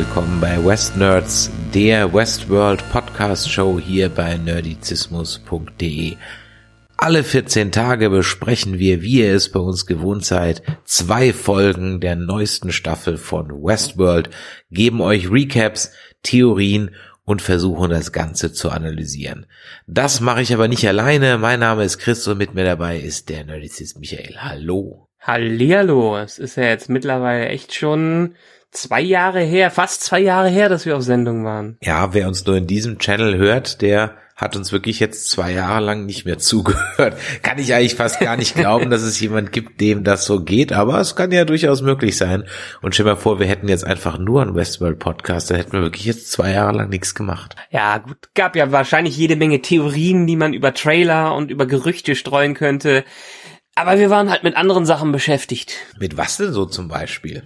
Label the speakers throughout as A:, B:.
A: Willkommen bei West Nerds, der Westworld Podcast Show hier bei nerdizismus.de. Alle 14 Tage besprechen wir, wie ihr es bei uns gewohnt seid, zwei Folgen der neuesten Staffel von Westworld, geben euch Recaps, Theorien und versuchen das Ganze zu analysieren. Das mache ich aber nicht alleine. Mein Name ist Chris und mit mir dabei ist der Nerdizist Michael. Hallo.
B: Hallihallo, es ist ja jetzt mittlerweile echt schon zwei Jahre her, fast zwei Jahre her, dass wir auf Sendung waren.
A: Ja, wer uns nur in diesem Channel hört, der hat uns wirklich jetzt zwei Jahre lang nicht mehr zugehört. Kann ich eigentlich fast gar nicht glauben, dass es jemand gibt, dem das so geht, aber es kann ja durchaus möglich sein. Und stell mal vor, wir hätten jetzt einfach nur einen Westworld Podcast, dann hätten wir wirklich jetzt zwei Jahre lang nichts gemacht.
B: Ja, gut, gab ja wahrscheinlich jede Menge Theorien, die man über Trailer und über Gerüchte streuen könnte. Aber wir waren halt mit anderen Sachen beschäftigt.
A: Mit was denn so zum Beispiel?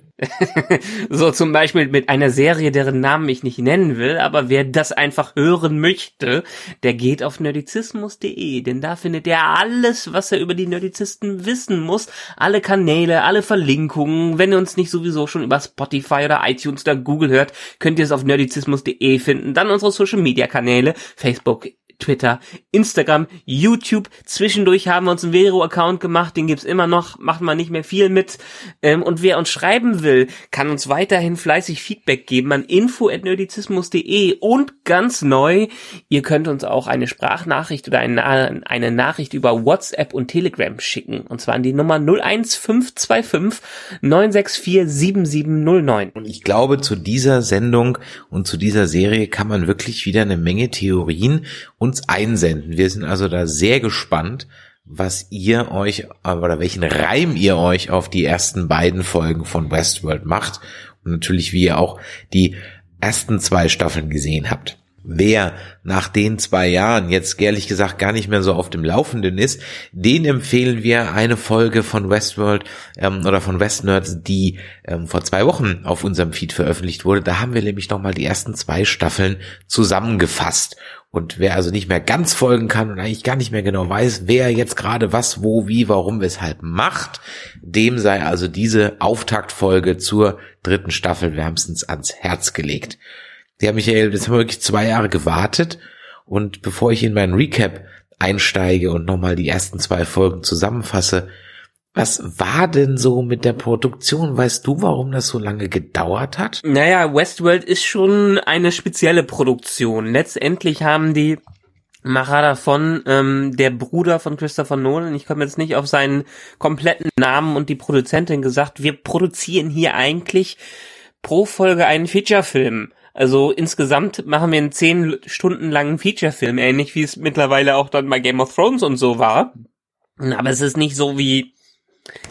B: so zum Beispiel mit einer Serie, deren Namen ich nicht nennen will, aber wer das einfach hören möchte, der geht auf nerdizismus.de, denn da findet er alles, was er über die Nerdizisten wissen muss. Alle Kanäle, alle Verlinkungen. Wenn ihr uns nicht sowieso schon über Spotify oder iTunes oder Google hört, könnt ihr es auf nerdizismus.de finden. Dann unsere Social Media Kanäle, Facebook, Twitter, Instagram, YouTube. Zwischendurch haben wir uns einen Vero-Account gemacht, den gibt's immer noch, macht man nicht mehr viel mit. Ähm, und wer uns schreiben will, kann uns weiterhin fleißig Feedback geben an info.nerdizismus.de und ganz neu, ihr könnt uns auch eine Sprachnachricht oder eine, eine Nachricht über WhatsApp und Telegram schicken. Und zwar an die Nummer 01525 964 7709.
A: Und ich glaube, zu dieser Sendung und zu dieser Serie kann man wirklich wieder eine Menge Theorien uns einsenden. Wir sind also da sehr gespannt, was ihr euch oder welchen Reim ihr euch auf die ersten beiden Folgen von Westworld macht und natürlich wie ihr auch die ersten zwei Staffeln gesehen habt. Wer nach den zwei Jahren jetzt ehrlich gesagt gar nicht mehr so auf dem Laufenden ist, den empfehlen wir eine Folge von Westworld ähm, oder von Westnerds, die ähm, vor zwei Wochen auf unserem Feed veröffentlicht wurde. Da haben wir nämlich nochmal die ersten zwei Staffeln zusammengefasst. Und wer also nicht mehr ganz folgen kann und eigentlich gar nicht mehr genau weiß, wer jetzt gerade was, wo, wie, warum, weshalb macht, dem sei also diese Auftaktfolge zur dritten Staffel wärmstens ans Herz gelegt. Ja, Michael, jetzt haben wir wirklich zwei Jahre gewartet und bevor ich in meinen Recap einsteige und nochmal die ersten zwei Folgen zusammenfasse, was war denn so mit der Produktion? Weißt du, warum das so lange gedauert hat?
B: Naja, Westworld ist schon eine spezielle Produktion. Letztendlich haben die Macher davon, ähm, der Bruder von Christopher Nolan, ich komme jetzt nicht auf seinen kompletten Namen und die Produzentin gesagt, wir produzieren hier eigentlich pro Folge einen Featurefilm. Also insgesamt machen wir einen zehn Stunden langen Featurefilm, ähnlich wie es mittlerweile auch dann bei Game of Thrones und so war. Aber es ist nicht so wie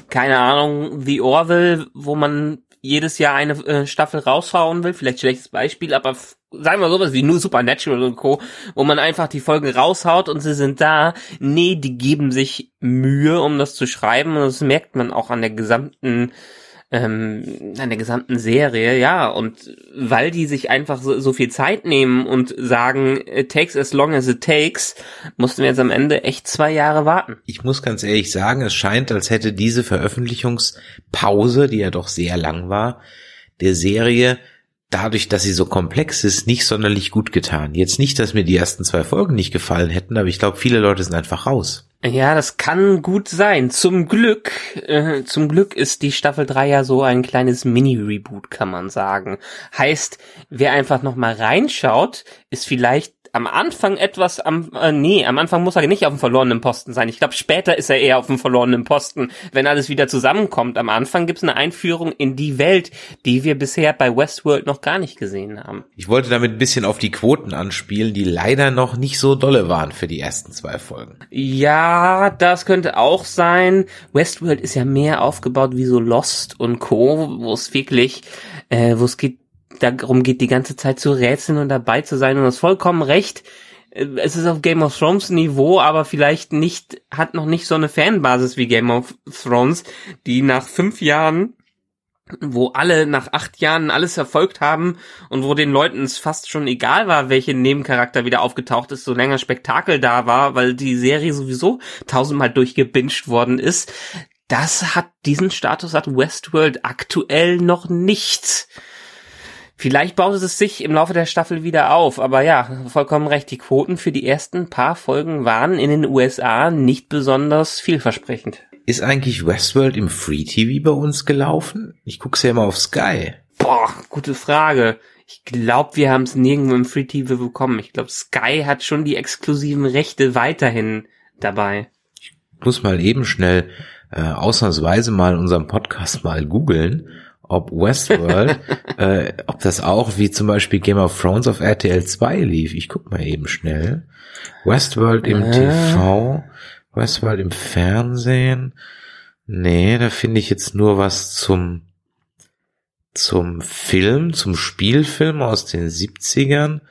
B: keine Ahnung, The Orville, wo man jedes Jahr eine äh, Staffel raushauen will, vielleicht schlechtes Beispiel, aber sagen wir sowas wie nur Supernatural und Co., wo man einfach die Folgen raushaut und sie sind da. Nee, die geben sich Mühe, um das zu schreiben und das merkt man auch an der gesamten ähm, an der gesamten Serie, ja, und weil die sich einfach so, so viel Zeit nehmen und sagen, it takes as long as it takes, mussten wir jetzt am Ende echt zwei Jahre warten.
A: Ich muss ganz ehrlich sagen, es scheint, als hätte diese Veröffentlichungspause, die ja doch sehr lang war, der Serie dadurch, dass sie so komplex ist, nicht sonderlich gut getan. Jetzt nicht, dass mir die ersten zwei Folgen nicht gefallen hätten, aber ich glaube, viele Leute sind einfach raus.
B: Ja, das kann gut sein. Zum Glück, äh, zum Glück ist die Staffel 3 ja so ein kleines Mini-Reboot, kann man sagen. Heißt, wer einfach nochmal reinschaut, ist vielleicht am Anfang etwas am, äh, nee, am Anfang muss er nicht auf dem verlorenen Posten sein. Ich glaube, später ist er eher auf dem verlorenen Posten, wenn alles wieder zusammenkommt. Am Anfang gibt's eine Einführung in die Welt, die wir bisher bei Westworld noch gar nicht gesehen haben.
A: Ich wollte damit ein bisschen auf die Quoten anspielen, die leider noch nicht so dolle waren für die ersten zwei Folgen.
B: Ja, das könnte auch sein. Westworld ist ja mehr aufgebaut wie so Lost und Co., wo es wirklich, äh, wo es geht darum geht, die ganze Zeit zu rätseln und dabei zu sein und das vollkommen recht. Es ist auf Game of Thrones Niveau, aber vielleicht nicht, hat noch nicht so eine Fanbasis wie Game of Thrones, die nach fünf Jahren wo alle nach acht Jahren alles verfolgt haben und wo den Leuten es fast schon egal war, welche Nebencharakter wieder aufgetaucht ist, so länger Spektakel da war, weil die Serie sowieso tausendmal durchgebinged worden ist. Das hat, diesen Status hat Westworld aktuell noch nicht. Vielleicht baut es sich im Laufe der Staffel wieder auf, aber ja, vollkommen recht. Die Quoten für die ersten paar Folgen waren in den USA nicht besonders vielversprechend.
A: Ist eigentlich Westworld im Free TV bei uns gelaufen? Ich guck's ja immer auf Sky.
B: Boah, gute Frage. Ich glaube, wir haben es nirgendwo im Free TV bekommen. Ich glaube, Sky hat schon die exklusiven Rechte weiterhin dabei.
A: Ich muss mal eben schnell äh, ausnahmsweise mal unseren Podcast mal googeln ob Westworld, äh, ob das auch wie zum Beispiel Game of Thrones auf RTL 2 lief. Ich guck mal eben schnell. Westworld im äh. TV, Westworld im Fernsehen. Nee, da finde ich jetzt nur was zum zum Film, zum Spielfilm aus den 70ern.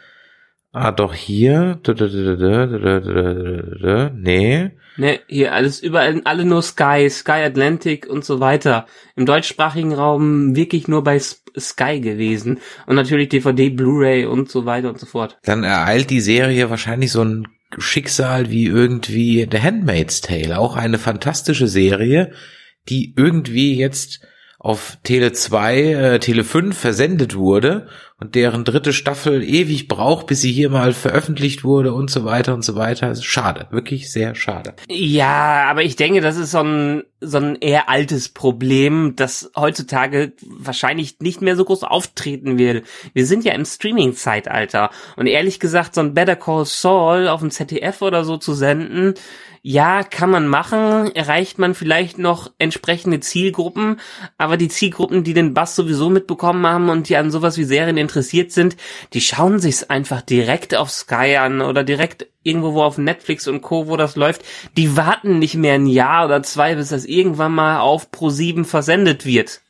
A: Ah, doch hier. Nee.
B: Ne, hier alles überall, alle nur Sky, Sky Atlantic und so weiter. Im deutschsprachigen Raum wirklich nur bei Sky gewesen. Und natürlich DVD, Blu-ray und so weiter und so fort.
A: Dann ereilt die Serie wahrscheinlich so ein Schicksal wie irgendwie The Handmaid's Tale. Auch eine fantastische Serie, die irgendwie jetzt auf Tele 2, äh, Tele 5 versendet wurde und deren dritte Staffel ewig braucht, bis sie hier mal veröffentlicht wurde und so weiter und so weiter. Schade, wirklich sehr schade.
B: Ja, aber ich denke, das ist so ein, so ein eher altes Problem, das heutzutage wahrscheinlich nicht mehr so groß auftreten will. Wir sind ja im Streaming-Zeitalter und ehrlich gesagt, so ein Better Call Saul auf dem ZDF oder so zu senden, ja, kann man machen, erreicht man vielleicht noch entsprechende Zielgruppen, aber die Zielgruppen, die den Bass sowieso mitbekommen haben und die an sowas wie Serien interessiert sind, die schauen sich's einfach direkt auf Sky an oder direkt irgendwo wo auf Netflix und Co, wo das läuft, die warten nicht mehr ein Jahr oder zwei, bis das irgendwann mal auf Pro7 versendet wird.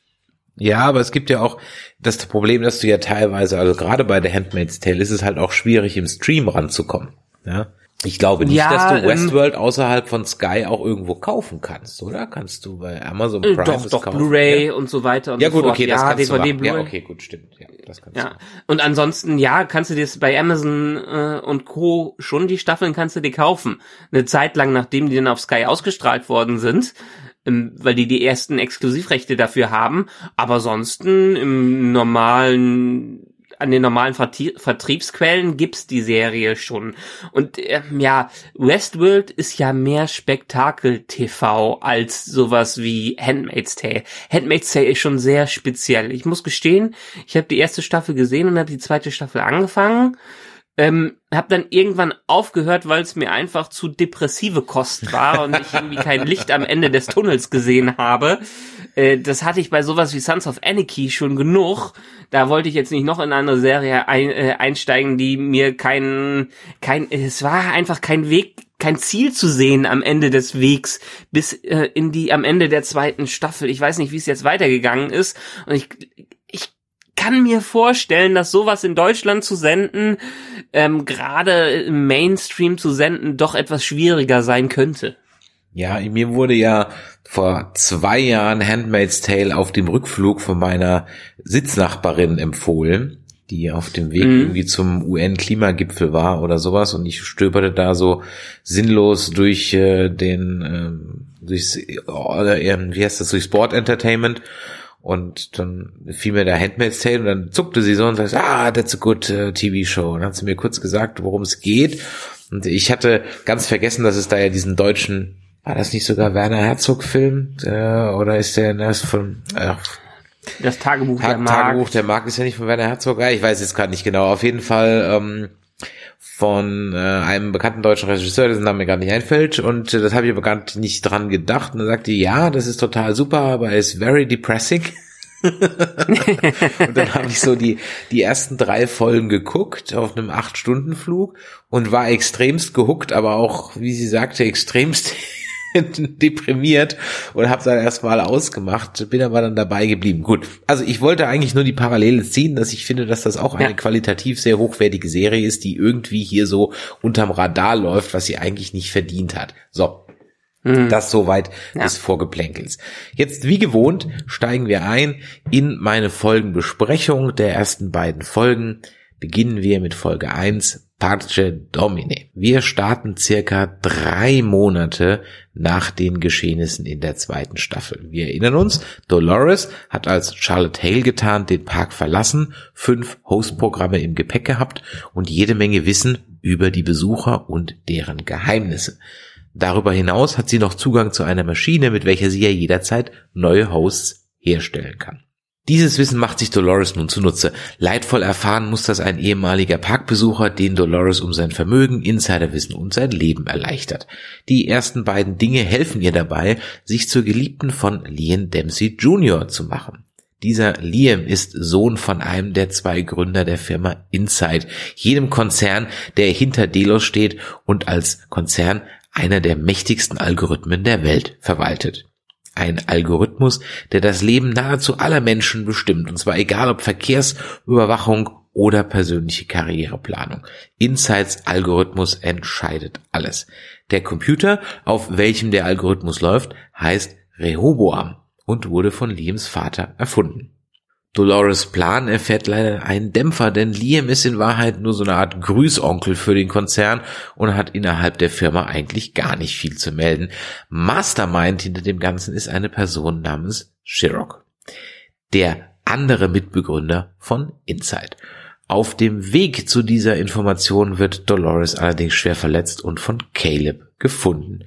A: Ja, aber es gibt ja auch das Problem, dass du ja teilweise, also gerade bei The Handmaid's Tale ist es halt auch schwierig, im Stream ranzukommen. Ja, ich glaube nicht, ja, dass du ähm, Westworld ähm, außerhalb von Sky auch irgendwo kaufen kannst, oder? Kannst du bei Amazon
B: Prime Doch, doch, Blu-ray ja? und so weiter und
A: ja,
B: so
A: gut, fort. Okay,
B: ja,
A: das kannst
B: DVD,
A: du Ja, okay, gut, stimmt. Ja, das kannst
B: ja. du. Und ansonsten, ja, kannst du dir bei Amazon äh, und Co. schon die Staffeln kannst du dir kaufen. Eine Zeit lang, nachdem die dann auf Sky ausgestrahlt worden sind, ähm, weil die die ersten Exklusivrechte dafür haben. Aber ansonsten im normalen an den normalen Vertriebsquellen gibt's die Serie schon. Und ähm, ja, Westworld ist ja mehr Spektakel-TV als sowas wie Handmaid's Tale. Handmaid's Tale ist schon sehr speziell. Ich muss gestehen, ich habe die erste Staffel gesehen und habe die zweite Staffel angefangen. Ähm, hab dann irgendwann aufgehört, weil es mir einfach zu depressive Kost war und ich irgendwie kein Licht am Ende des Tunnels gesehen habe. Äh, das hatte ich bei sowas wie Sons of Anarchy schon genug. Da wollte ich jetzt nicht noch in eine Serie ein, äh, einsteigen, die mir kein, kein, es war einfach kein Weg, kein Ziel zu sehen am Ende des Wegs bis äh, in die am Ende der zweiten Staffel. Ich weiß nicht, wie es jetzt weitergegangen ist und ich kann mir vorstellen, dass sowas in Deutschland zu senden, ähm, gerade im Mainstream zu senden, doch etwas schwieriger sein könnte.
A: Ja, mir wurde ja vor zwei Jahren Handmaid's Tale auf dem Rückflug von meiner Sitznachbarin empfohlen, die auf dem Weg mhm. irgendwie zum UN-Klimagipfel war oder sowas und ich stöberte da so sinnlos durch äh, den, äh, durchs, äh, wie heißt das, durch Sport Entertainment und dann fiel mir der Handmaid's Tale und dann zuckte sie so und sagte, ah, that's a good uh, TV show. Und dann hat sie mir kurz gesagt, worum es geht. Und ich hatte ganz vergessen, dass es da ja diesen deutschen, war das nicht sogar Werner Herzog-Film? Äh, oder ist der das von, äh,
B: das Tagebuch
A: Ta
B: der Mark.
A: Tagebuch der Mark ist ja nicht von Werner Herzog. Ja, ich weiß jetzt gerade nicht genau. Auf jeden Fall ähm, von äh, einem bekannten deutschen Regisseur, dessen Name mir gar nicht einfällt. Und äh, das habe ich aber gar nicht dran gedacht. Und er sagte, ja, das ist total super, aber es ist very depressing. und dann habe ich so die, die ersten drei Folgen geguckt auf einem Acht-Stunden-Flug und war extremst gehuckt, aber auch, wie sie sagte, extremst deprimiert und habe dann erstmal ausgemacht, bin aber dann dabei geblieben. Gut, also ich wollte eigentlich nur die Parallele ziehen, dass ich finde, dass das auch eine ja. qualitativ sehr hochwertige Serie ist, die irgendwie hier so unterm Radar läuft, was sie eigentlich nicht verdient hat. So, mhm. das soweit ja. des Vorgeplänkels. Jetzt, wie gewohnt, steigen wir ein in meine Folgenbesprechung der ersten beiden Folgen. Beginnen wir mit Folge 1, Parce Domine. Wir starten circa drei Monate nach den Geschehnissen in der zweiten Staffel. Wir erinnern uns, Dolores hat als Charlotte Hale getan, den Park verlassen, fünf Hostprogramme im Gepäck gehabt und jede Menge Wissen über die Besucher und deren Geheimnisse. Darüber hinaus hat sie noch Zugang zu einer Maschine, mit welcher sie ja jederzeit neue Hosts herstellen kann. Dieses Wissen macht sich Dolores nun zunutze. Leidvoll erfahren muss das ein ehemaliger Parkbesucher, den Dolores um sein Vermögen, Insiderwissen und sein Leben erleichtert. Die ersten beiden Dinge helfen ihr dabei, sich zur Geliebten von Liam Dempsey Jr. zu machen. Dieser Liam ist Sohn von einem der zwei Gründer der Firma Inside, jedem Konzern, der hinter Delos steht und als Konzern einer der mächtigsten Algorithmen der Welt verwaltet. Ein Algorithmus, der das Leben nahezu aller Menschen bestimmt, und zwar egal ob Verkehrsüberwachung oder persönliche Karriereplanung. Insights Algorithmus entscheidet alles. Der Computer, auf welchem der Algorithmus läuft, heißt Rehoboam und wurde von Liams Vater erfunden. Dolores Plan erfährt leider einen Dämpfer, denn Liam ist in Wahrheit nur so eine Art Grüßonkel für den Konzern und hat innerhalb der Firma eigentlich gar nicht viel zu melden. Mastermind hinter dem Ganzen ist eine Person namens Shirok, der andere Mitbegründer von Inside. Auf dem Weg zu dieser Information wird Dolores allerdings schwer verletzt und von Caleb gefunden.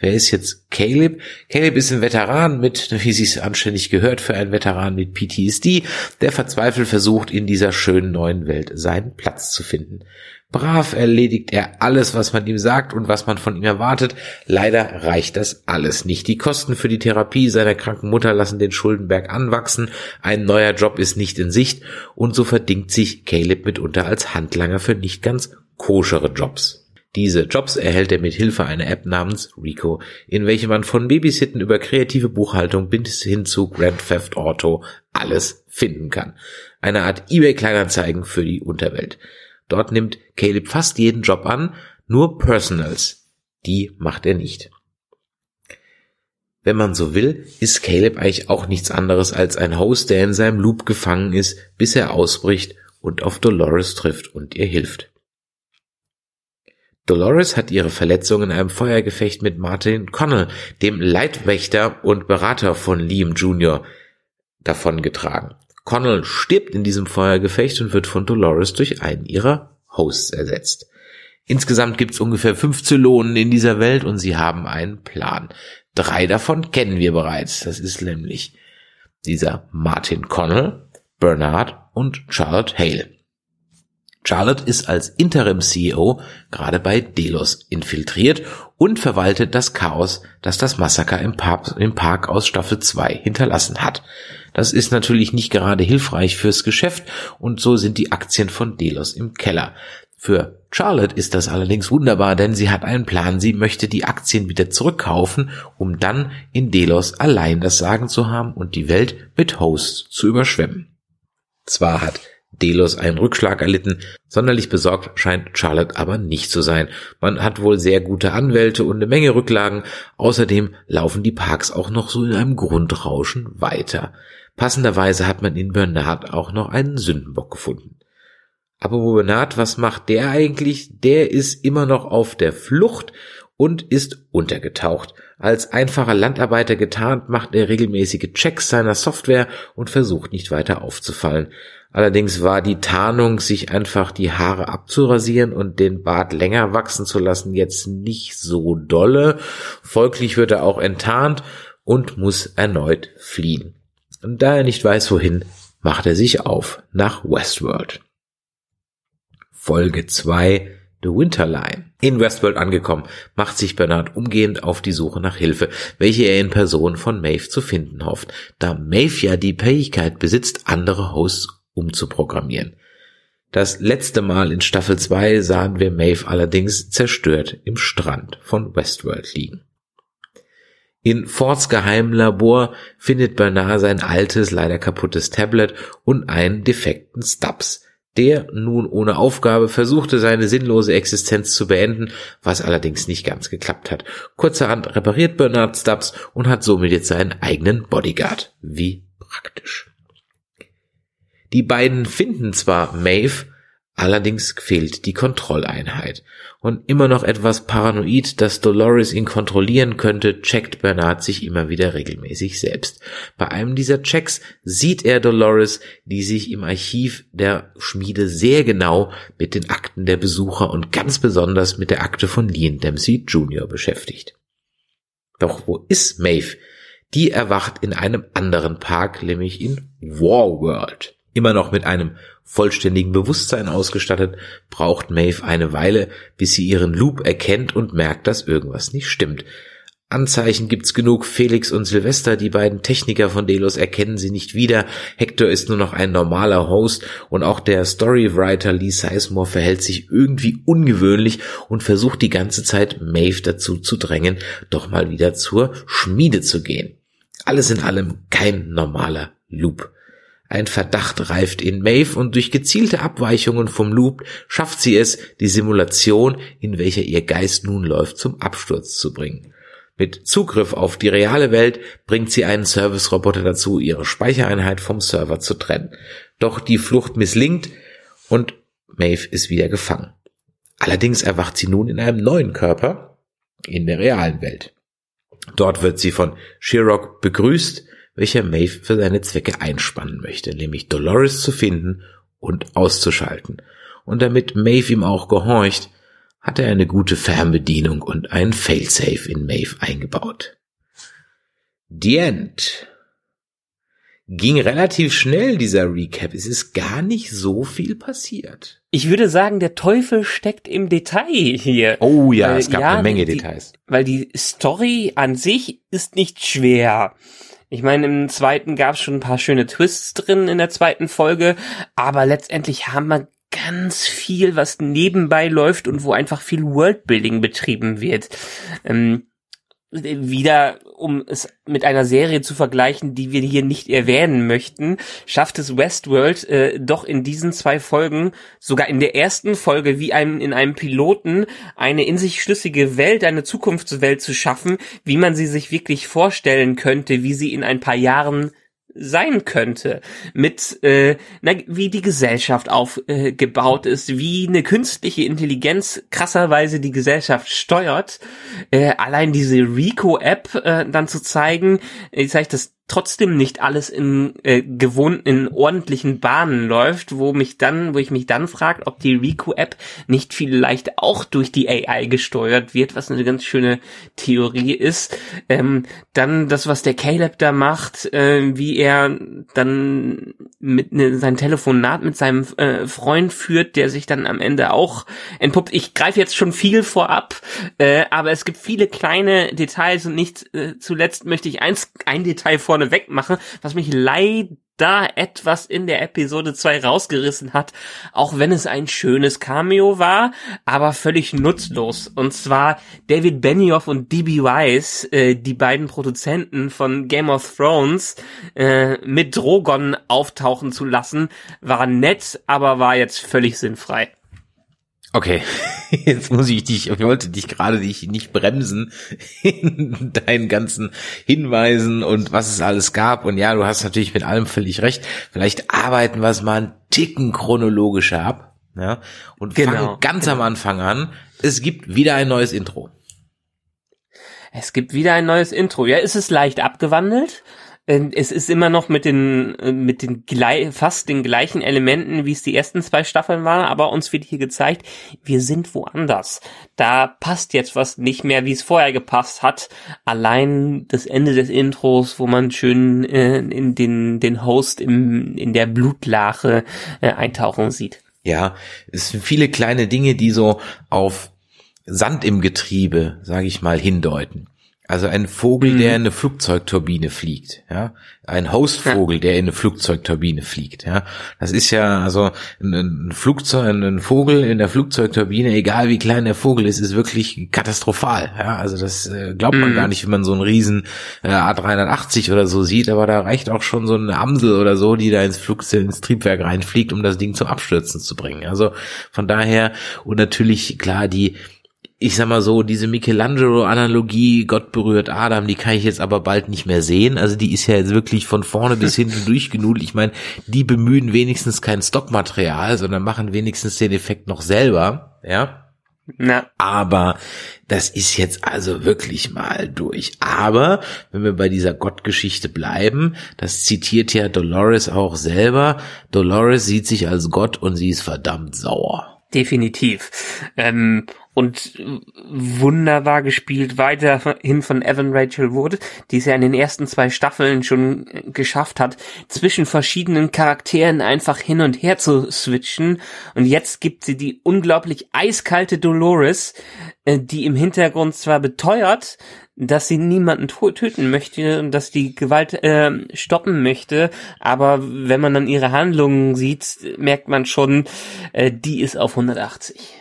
A: Wer ist jetzt Caleb? Caleb ist ein Veteran mit, wie sie es anständig gehört, für einen Veteran mit PTSD, der verzweifelt versucht, in dieser schönen neuen Welt seinen Platz zu finden. Brav erledigt er alles, was man ihm sagt und was man von ihm erwartet. Leider reicht das alles nicht. Die Kosten für die Therapie seiner kranken Mutter lassen den Schuldenberg anwachsen. Ein neuer Job ist nicht in Sicht und so verdingt sich Caleb mitunter als Handlanger für nicht ganz koschere Jobs. Diese Jobs erhält er mit Hilfe einer App namens Rico, in welche man von Babysitten über kreative Buchhaltung bis hin zu Grand Theft Auto alles finden kann. Eine Art eBay Kleinanzeigen für die Unterwelt. Dort nimmt Caleb fast jeden Job an, nur Personals. Die macht er nicht. Wenn man so will, ist Caleb eigentlich auch nichts anderes als ein Host, der in seinem Loop gefangen ist, bis er ausbricht und auf Dolores trifft und ihr hilft. Dolores hat ihre Verletzung in einem Feuergefecht mit Martin Connell, dem Leitwächter und Berater von Liam Jr., davongetragen. Connell stirbt in diesem Feuergefecht und wird von Dolores durch einen ihrer Hosts ersetzt. Insgesamt gibt's ungefähr fünf Zylonen in dieser Welt und sie haben einen Plan. Drei davon kennen wir bereits. Das ist nämlich dieser Martin Connell, Bernard und Charlotte Hale. Charlotte ist als Interim-CEO gerade bei Delos infiltriert und verwaltet das Chaos, das das Massaker im Park, im Park aus Staffel 2 hinterlassen hat. Das ist natürlich nicht gerade hilfreich fürs Geschäft und so sind die Aktien von Delos im Keller. Für Charlotte ist das allerdings wunderbar, denn sie hat einen Plan. Sie möchte die Aktien wieder zurückkaufen, um dann in Delos allein das Sagen zu haben und die Welt mit Hosts zu überschwemmen. Zwar hat Delos einen Rückschlag erlitten. Sonderlich besorgt scheint Charlotte aber nicht zu sein. Man hat wohl sehr gute Anwälte und eine Menge Rücklagen. Außerdem laufen die Parks auch noch so in einem Grundrauschen weiter. Passenderweise hat man in Bernard auch noch einen Sündenbock gefunden. Aber Bernard, was macht der eigentlich? Der ist immer noch auf der Flucht und ist untergetaucht. Als einfacher Landarbeiter getarnt macht er regelmäßige Checks seiner Software und versucht nicht weiter aufzufallen. Allerdings war die Tarnung, sich einfach die Haare abzurasieren und den Bart länger wachsen zu lassen, jetzt nicht so dolle. Folglich wird er auch enttarnt und muss erneut fliehen. Und da er nicht weiß wohin, macht er sich auf nach Westworld. Folge 2 The Winter Line. In Westworld angekommen, macht sich Bernard umgehend auf die Suche nach Hilfe, welche er in Person von Maeve zu finden hofft, da Maeve ja die Fähigkeit besitzt, andere Hosts umzuprogrammieren. Das letzte Mal in Staffel 2 sahen wir Maeve allerdings zerstört im Strand von Westworld liegen. In Fords geheimem Labor findet Bernard sein altes, leider kaputtes Tablet und einen defekten Stubbs, der nun ohne Aufgabe versuchte, seine sinnlose Existenz zu beenden, was allerdings nicht ganz geklappt hat. Kurzerhand repariert Bernard Stubbs und hat somit jetzt seinen eigenen Bodyguard. Wie praktisch. Die beiden finden zwar Maeve, allerdings fehlt die Kontrolleinheit. Und immer noch etwas paranoid, dass Dolores ihn kontrollieren könnte, checkt Bernard sich immer wieder regelmäßig selbst. Bei einem dieser Checks sieht er Dolores, die sich im Archiv der Schmiede sehr genau mit den Akten der Besucher und ganz besonders mit der Akte von Leon Dempsey Jr. beschäftigt. Doch wo ist Maeve? Die erwacht in einem anderen Park, nämlich in Warworld. Immer noch mit einem vollständigen Bewusstsein ausgestattet, braucht Maeve eine Weile, bis sie ihren Loop erkennt und merkt, dass irgendwas nicht stimmt. Anzeichen gibt's genug. Felix und Sylvester, die beiden Techniker von Delos, erkennen sie nicht wieder. Hector ist nur noch ein normaler Host und auch der Storywriter Lee Sizemore verhält sich irgendwie ungewöhnlich und versucht die ganze Zeit Maeve dazu zu drängen, doch mal wieder zur Schmiede zu gehen. Alles in allem kein normaler Loop. Ein Verdacht reift in Maeve und durch gezielte Abweichungen vom Loop schafft sie es, die Simulation, in welcher ihr Geist nun läuft, zum Absturz zu bringen. Mit Zugriff auf die reale Welt bringt sie einen Service-Roboter dazu, ihre Speichereinheit vom Server zu trennen. Doch die Flucht misslingt und Maeve ist wieder gefangen. Allerdings erwacht sie nun in einem neuen Körper in der realen Welt. Dort wird sie von Shirok begrüßt, welcher Maeve für seine Zwecke einspannen möchte, nämlich Dolores zu finden und auszuschalten. Und damit Maeve ihm auch gehorcht, hat er eine gute Fernbedienung und einen Failsafe in Maeve eingebaut. The End. Ging relativ schnell, dieser Recap. Es ist gar nicht so viel passiert.
B: Ich würde sagen, der Teufel steckt im Detail hier.
A: Oh ja, weil, es gab ja, eine Menge die, Details.
B: Weil die Story an sich ist nicht schwer. Ich meine, im zweiten gab es schon ein paar schöne Twists drin in der zweiten Folge, aber letztendlich haben wir ganz viel, was nebenbei läuft und wo einfach viel Worldbuilding betrieben wird. Ähm, wieder, um es mit einer Serie zu vergleichen, die wir hier nicht erwähnen möchten, schafft es Westworld äh, doch in diesen zwei Folgen, sogar in der ersten Folge wie einem, in einem Piloten, eine in sich schlüssige Welt, eine Zukunftswelt zu schaffen, wie man sie sich wirklich vorstellen könnte, wie sie in ein paar Jahren sein könnte, mit äh, na, wie die Gesellschaft aufgebaut äh, ist, wie eine künstliche Intelligenz krasserweise die Gesellschaft steuert. Äh, allein diese Rico-App äh, dann zu zeigen, ich zeige das trotzdem nicht alles in äh, gewohnten, in ordentlichen Bahnen läuft, wo mich dann, wo ich mich dann frage, ob die Rico-App nicht vielleicht auch durch die AI gesteuert wird, was eine ganz schöne Theorie ist. Ähm, dann das, was der Caleb da macht, äh, wie er dann mit ne, sein Telefonat mit seinem äh, Freund führt, der sich dann am Ende auch entpuppt. Ich greife jetzt schon viel vorab, äh, aber es gibt viele kleine Details und nicht äh, zuletzt möchte ich eins, ein Detail vor vorne weg machen, was mich leider etwas in der Episode 2 rausgerissen hat, auch wenn es ein schönes Cameo war, aber völlig nutzlos. Und zwar David Benioff und D.B. Weiss, äh, die beiden Produzenten von Game of Thrones, äh, mit Drogon auftauchen zu lassen, war nett, aber war jetzt völlig sinnfrei.
A: Okay, jetzt muss ich dich, ich wollte dich gerade dich nicht bremsen in deinen ganzen Hinweisen und was es alles gab. Und ja, du hast natürlich mit allem völlig recht. Vielleicht arbeiten wir es mal einen Ticken chronologischer ab. Ja, und genau, fangen ganz genau. am Anfang an. Es gibt wieder ein neues Intro.
B: Es gibt wieder ein neues Intro. Ja, ist es leicht abgewandelt? Ähm, es ist immer noch mit den äh, mit den fast den gleichen Elementen, wie es die ersten zwei Staffeln war, aber uns wird hier gezeigt, wir sind woanders. Da passt jetzt was nicht mehr, wie es vorher gepasst hat. Allein das Ende des Intros, wo man schön äh, in den den Host im in der Blutlache äh, eintauchen sieht.
A: Ja, es sind viele kleine Dinge, die so auf Sand im Getriebe, sage ich mal, hindeuten. Also ein Vogel, mhm. der in eine Flugzeugturbine fliegt, ja. Ein Hostvogel, ja. der in eine Flugzeugturbine fliegt, ja. Das ist ja, also ein, Flugzeug, ein Vogel in der Flugzeugturbine, egal wie klein der Vogel ist, ist wirklich katastrophal, ja. Also das äh, glaubt man mhm. gar nicht, wenn man so einen riesen äh, A380 oder so sieht, aber da reicht auch schon so eine Amsel oder so, die da ins Flugzeug, ins Triebwerk reinfliegt, um das Ding zum Abstürzen zu bringen. Also von daher, und natürlich, klar, die, ich sag mal so, diese Michelangelo-Analogie, Gott berührt Adam, die kann ich jetzt aber bald nicht mehr sehen. Also die ist ja jetzt wirklich von vorne bis hinten durchgenudelt. Ich meine, die bemühen wenigstens kein Stockmaterial, sondern machen wenigstens den Effekt noch selber, ja. Na. Aber das ist jetzt also wirklich mal durch. Aber wenn wir bei dieser Gottgeschichte bleiben, das zitiert ja Dolores auch selber. Dolores sieht sich als Gott und sie ist verdammt sauer.
B: Definitiv. Ähm, und wunderbar gespielt weiterhin von Evan Rachel Wood, die es ja in den ersten zwei Staffeln schon geschafft hat, zwischen verschiedenen Charakteren einfach hin und her zu switchen. Und jetzt gibt sie die unglaublich eiskalte Dolores, äh, die im Hintergrund zwar beteuert, dass sie niemanden töten möchte und dass die Gewalt äh, stoppen möchte, aber wenn man dann ihre Handlungen sieht, merkt man schon, äh, die ist auf 180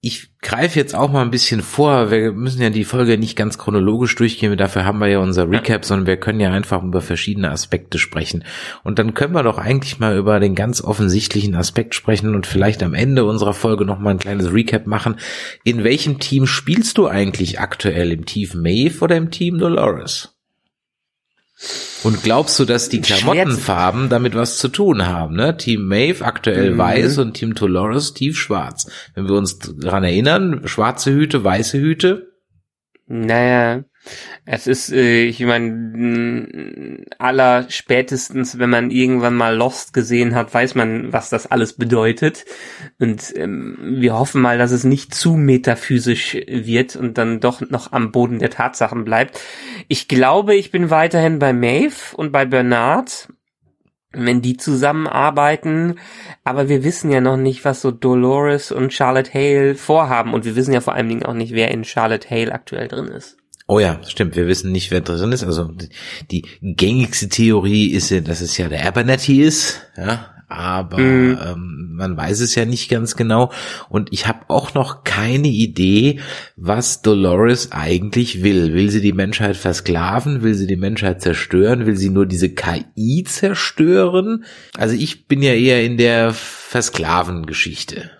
A: ich greife jetzt auch mal ein bisschen vor. Wir müssen ja die Folge nicht ganz chronologisch durchgehen. Dafür haben wir ja unser Recap, sondern wir können ja einfach über verschiedene Aspekte sprechen. Und dann können wir doch eigentlich mal über den ganz offensichtlichen Aspekt sprechen und vielleicht am Ende unserer Folge noch mal ein kleines Recap machen. In welchem Team spielst du eigentlich aktuell? Im Team Maeve oder im Team Dolores? Und glaubst du, dass die Klamottenfarben damit was zu tun haben? Ne? Team Maeve aktuell mhm. weiß und Team Dolores tief schwarz. Wenn wir uns daran erinnern, schwarze Hüte, weiße Hüte.
B: Naja, es ist, äh, ich meine, aller spätestens, wenn man irgendwann mal Lost gesehen hat, weiß man, was das alles bedeutet. Und ähm, wir hoffen mal, dass es nicht zu metaphysisch wird und dann doch noch am Boden der Tatsachen bleibt. Ich glaube, ich bin weiterhin bei Maeve und bei Bernard wenn die zusammenarbeiten, aber wir wissen ja noch nicht, was so Dolores und Charlotte Hale vorhaben und wir wissen ja vor allen Dingen auch nicht, wer in Charlotte Hale aktuell drin ist.
A: Oh ja, stimmt. Wir wissen nicht, wer drin ist. Also die gängigste Theorie ist ja, dass es ja der Abernethy ist. Ja, aber mhm. ähm, man weiß es ja nicht ganz genau. Und ich habe auch noch keine Idee, was Dolores eigentlich will. Will sie die Menschheit versklaven? Will sie die Menschheit zerstören? Will sie nur diese KI zerstören? Also ich bin ja eher in der Versklaven-Geschichte.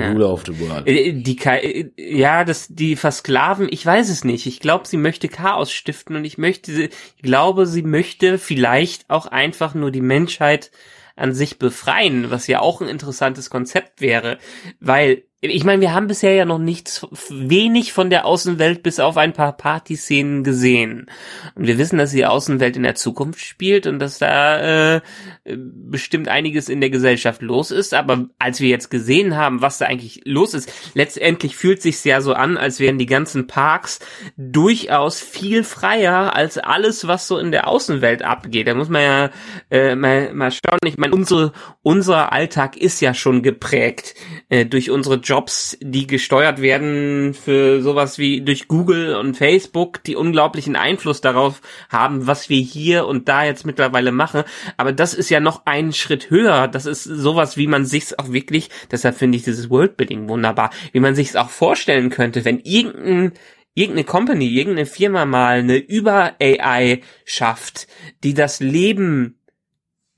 B: Ja. of the World. Äh, die, äh, ja, das, die versklaven, ich weiß es nicht. Ich glaube, sie möchte Chaos stiften und ich möchte, ich glaube, sie möchte vielleicht auch einfach nur die Menschheit an sich befreien, was ja auch ein interessantes Konzept wäre, weil ich meine, wir haben bisher ja noch nichts, wenig von der Außenwelt bis auf ein paar Partyszenen gesehen. Und wir wissen, dass die Außenwelt in der Zukunft spielt und dass da äh, bestimmt einiges in der Gesellschaft los ist. Aber als wir jetzt gesehen haben, was da eigentlich los ist, letztendlich fühlt sich ja so an, als wären die ganzen Parks durchaus viel freier als alles, was so in der Außenwelt abgeht. Da muss man ja äh, mal, mal schauen. Ich meine, unsere, unser Alltag ist ja schon geprägt äh, durch unsere Jobs, die gesteuert werden für sowas wie durch Google und Facebook, die unglaublichen Einfluss darauf haben, was wir hier und da jetzt mittlerweile machen. Aber das ist ja noch einen Schritt höher. Das ist sowas, wie man sich's auch wirklich, deshalb finde ich dieses Worldbuilding wunderbar, wie man sich's auch vorstellen könnte, wenn irgendein irgendeine Company, irgendeine Firma mal eine Über-AI schafft, die das Leben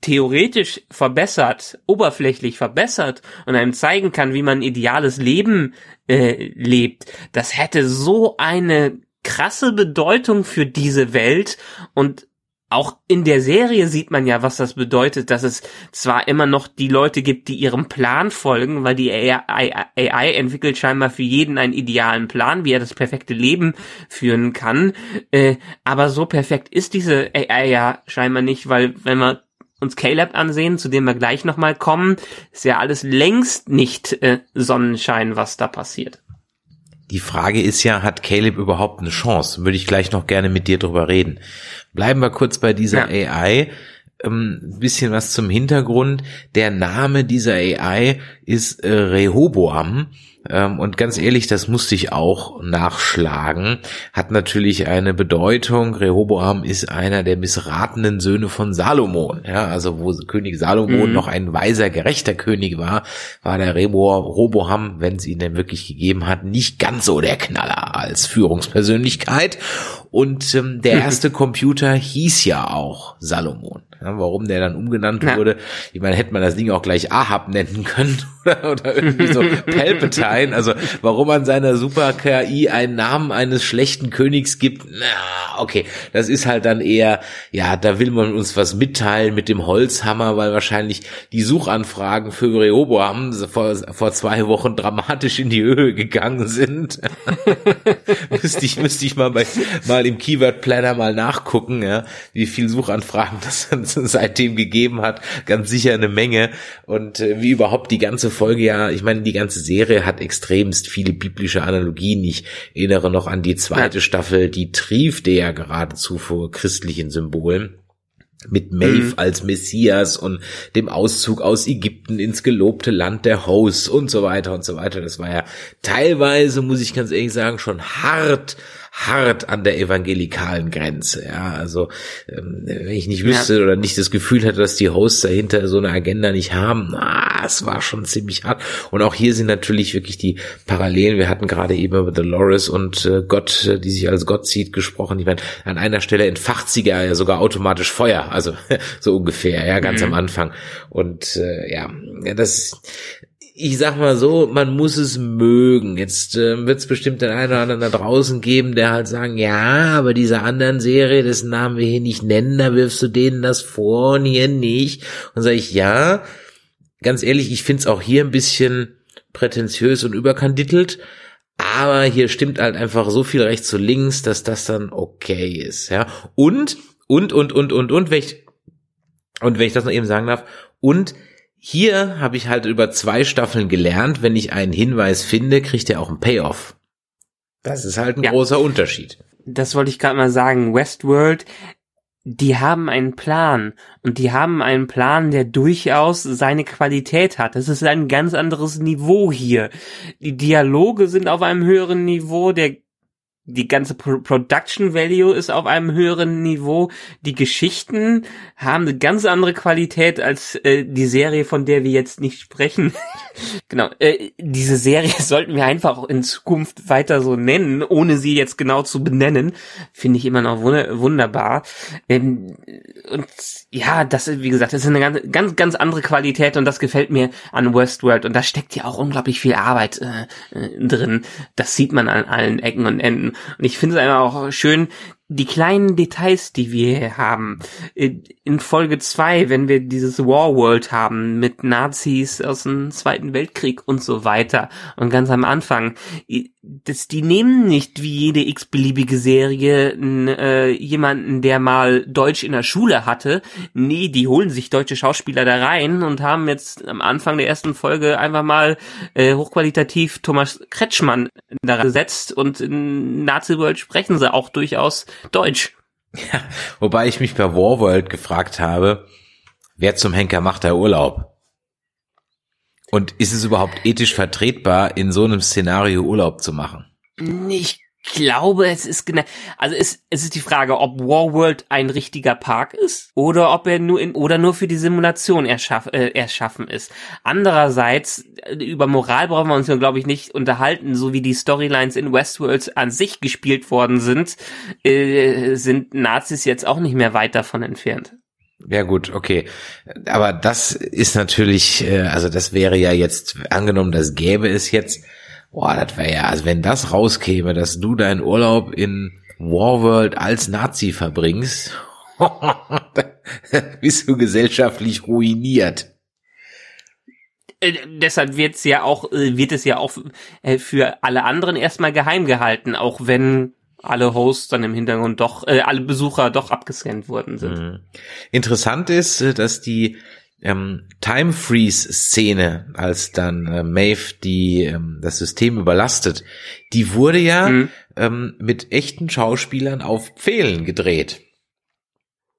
B: theoretisch verbessert, oberflächlich verbessert und einem zeigen kann, wie man ein ideales Leben äh, lebt, das hätte so eine krasse Bedeutung für diese Welt und auch in der Serie sieht man ja, was das bedeutet, dass es zwar immer noch die Leute gibt, die ihrem Plan folgen, weil die AI, AI entwickelt scheinbar für jeden einen idealen Plan, wie er das perfekte Leben führen kann. Äh, aber so perfekt ist diese AI ja scheinbar nicht, weil wenn man uns Caleb ansehen, zu dem wir gleich nochmal kommen, ist ja alles längst nicht äh, Sonnenschein, was da passiert.
A: Die Frage ist ja, hat Caleb überhaupt eine Chance? Würde ich gleich noch gerne mit dir drüber reden. Bleiben wir kurz bei dieser ja. AI. ähm, ein bisschen was zum Hintergrund. Der Name dieser AI ist äh, Rehoboam. Ähm, und ganz ehrlich, das musste ich auch nachschlagen. Hat natürlich eine Bedeutung. Rehoboam ist einer der missratenen Söhne von Salomon. Ja, also wo König Salomon mhm. noch ein weiser, gerechter König war, war der Rehoboam, wenn es ihn denn wirklich gegeben hat, nicht ganz so der Knaller als Führungspersönlichkeit. Und ähm, der erste Computer hieß ja auch Salomon. Ja, warum der dann umgenannt ja. wurde, ich meine, hätte man das Ding auch gleich Ahab nennen können oder, oder irgendwie so Palpatine. Also warum man seiner Super KI einen Namen eines schlechten Königs gibt, na, okay, das ist halt dann eher, ja, da will man uns was mitteilen mit dem Holzhammer, weil wahrscheinlich die Suchanfragen für Rehoboam vor, vor zwei Wochen dramatisch in die Höhe gegangen sind. müsste ich, müsste ich mal bei, mal im Keyword Planner mal nachgucken, ja, wie viel Suchanfragen das seitdem gegeben hat. Ganz sicher eine Menge. Und äh, wie überhaupt die ganze Folge ja, ich meine, die ganze Serie hat extremst viele biblische Analogien. Ich erinnere noch an die zweite ja. Staffel, die triefte ja geradezu vor christlichen Symbolen mit Maeve mhm. als Messias und dem Auszug aus Ägypten ins gelobte Land der Hosts und so weiter und so weiter. Das war ja teilweise, muss ich ganz ehrlich sagen, schon hart hart an der evangelikalen Grenze. Ja, also ähm, wenn ich nicht wüsste ja. oder nicht das Gefühl hätte, dass die Hosts dahinter so eine Agenda nicht haben, ah, es war schon ziemlich hart. Und auch hier sind natürlich wirklich die Parallelen. Wir hatten gerade eben über Dolores und äh, Gott, äh, die sich als Gott sieht, gesprochen. Ich meine, an einer Stelle entfacht sie ja sogar automatisch Feuer, also so ungefähr, ja, ganz mhm. am Anfang. Und äh, ja, das ich sag mal so, man muss es mögen. Jetzt äh, wird es bestimmt den einen oder anderen da draußen geben, der halt sagen, ja, aber diese anderen Serie, dessen Namen wir hier nicht nennen, da wirfst du denen das vor und hier nicht. Und sage ich, ja, ganz ehrlich, ich find's auch hier ein bisschen prätentiös und überkandidelt, aber hier stimmt halt einfach so viel rechts zu links, dass das dann okay ist, ja. Und, und, und, und, und, und, wenn ich, und wenn ich das noch eben sagen darf, und hier habe ich halt über zwei Staffeln gelernt, wenn ich einen Hinweis finde, kriegt er auch einen Payoff. Das ist halt ein ja. großer Unterschied.
B: Das wollte ich gerade mal sagen. Westworld, die haben einen Plan und die haben einen Plan, der durchaus seine Qualität hat. Das ist ein ganz anderes Niveau hier. Die Dialoge sind auf einem höheren Niveau, der die ganze Pro Production Value ist auf einem höheren Niveau. Die Geschichten haben eine ganz andere Qualität als äh, die Serie, von der wir jetzt nicht sprechen. genau. Äh, diese Serie sollten wir einfach auch in Zukunft weiter so nennen, ohne sie jetzt genau zu benennen. Finde ich immer noch wunderbar. Ähm, und ja, das ist, wie gesagt, das ist eine ganz, ganz, ganz andere Qualität und das gefällt mir an Westworld. Und da steckt ja auch unglaublich viel Arbeit äh, äh drin. Das sieht man an allen Ecken und Enden. Und ich finde es einfach auch schön, die kleinen Details, die wir hier haben. In Folge zwei, wenn wir dieses War World haben mit Nazis aus dem Zweiten Weltkrieg und so weiter. Und ganz am Anfang, das, die nehmen nicht wie jede x-beliebige Serie äh, jemanden, der mal Deutsch in der Schule hatte. Nee, die holen sich deutsche Schauspieler da rein und haben jetzt am Anfang der ersten Folge einfach mal äh, hochqualitativ Thomas Kretschmann da gesetzt und in Nazi World sprechen sie auch durchaus Deutsch.
A: Ja, wobei ich mich bei Warworld gefragt habe, wer zum Henker macht der Urlaub? Und ist es überhaupt ethisch vertretbar, in so einem Szenario Urlaub zu machen?
B: Ich glaube, es ist genau, also es, es ist die Frage, ob Warworld ein richtiger Park ist oder ob er nur in, oder nur für die Simulation erschaff, äh, erschaffen ist. Andererseits, äh, über Moral brauchen wir uns ja, glaube ich, nicht unterhalten, so wie die Storylines in Westworld an sich gespielt worden sind, äh, sind Nazis jetzt auch nicht mehr weit davon entfernt.
A: Ja gut, okay. Aber das ist natürlich, äh, also das wäre ja jetzt, angenommen, das gäbe es jetzt, Boah, das wäre ja, also wenn das rauskäme, dass du deinen Urlaub in Warworld als Nazi verbringst, bist du gesellschaftlich ruiniert.
B: Äh, deshalb wird's ja auch, äh, wird es ja auch äh, für alle anderen erstmal geheim gehalten, auch wenn alle Hosts dann im Hintergrund doch, äh, alle Besucher doch abgescannt worden sind. Mhm.
A: Interessant ist, dass die ähm, Time Freeze Szene, als dann äh, Maeve die ähm, das System überlastet, die wurde ja mhm. ähm, mit echten Schauspielern auf Pfählen gedreht.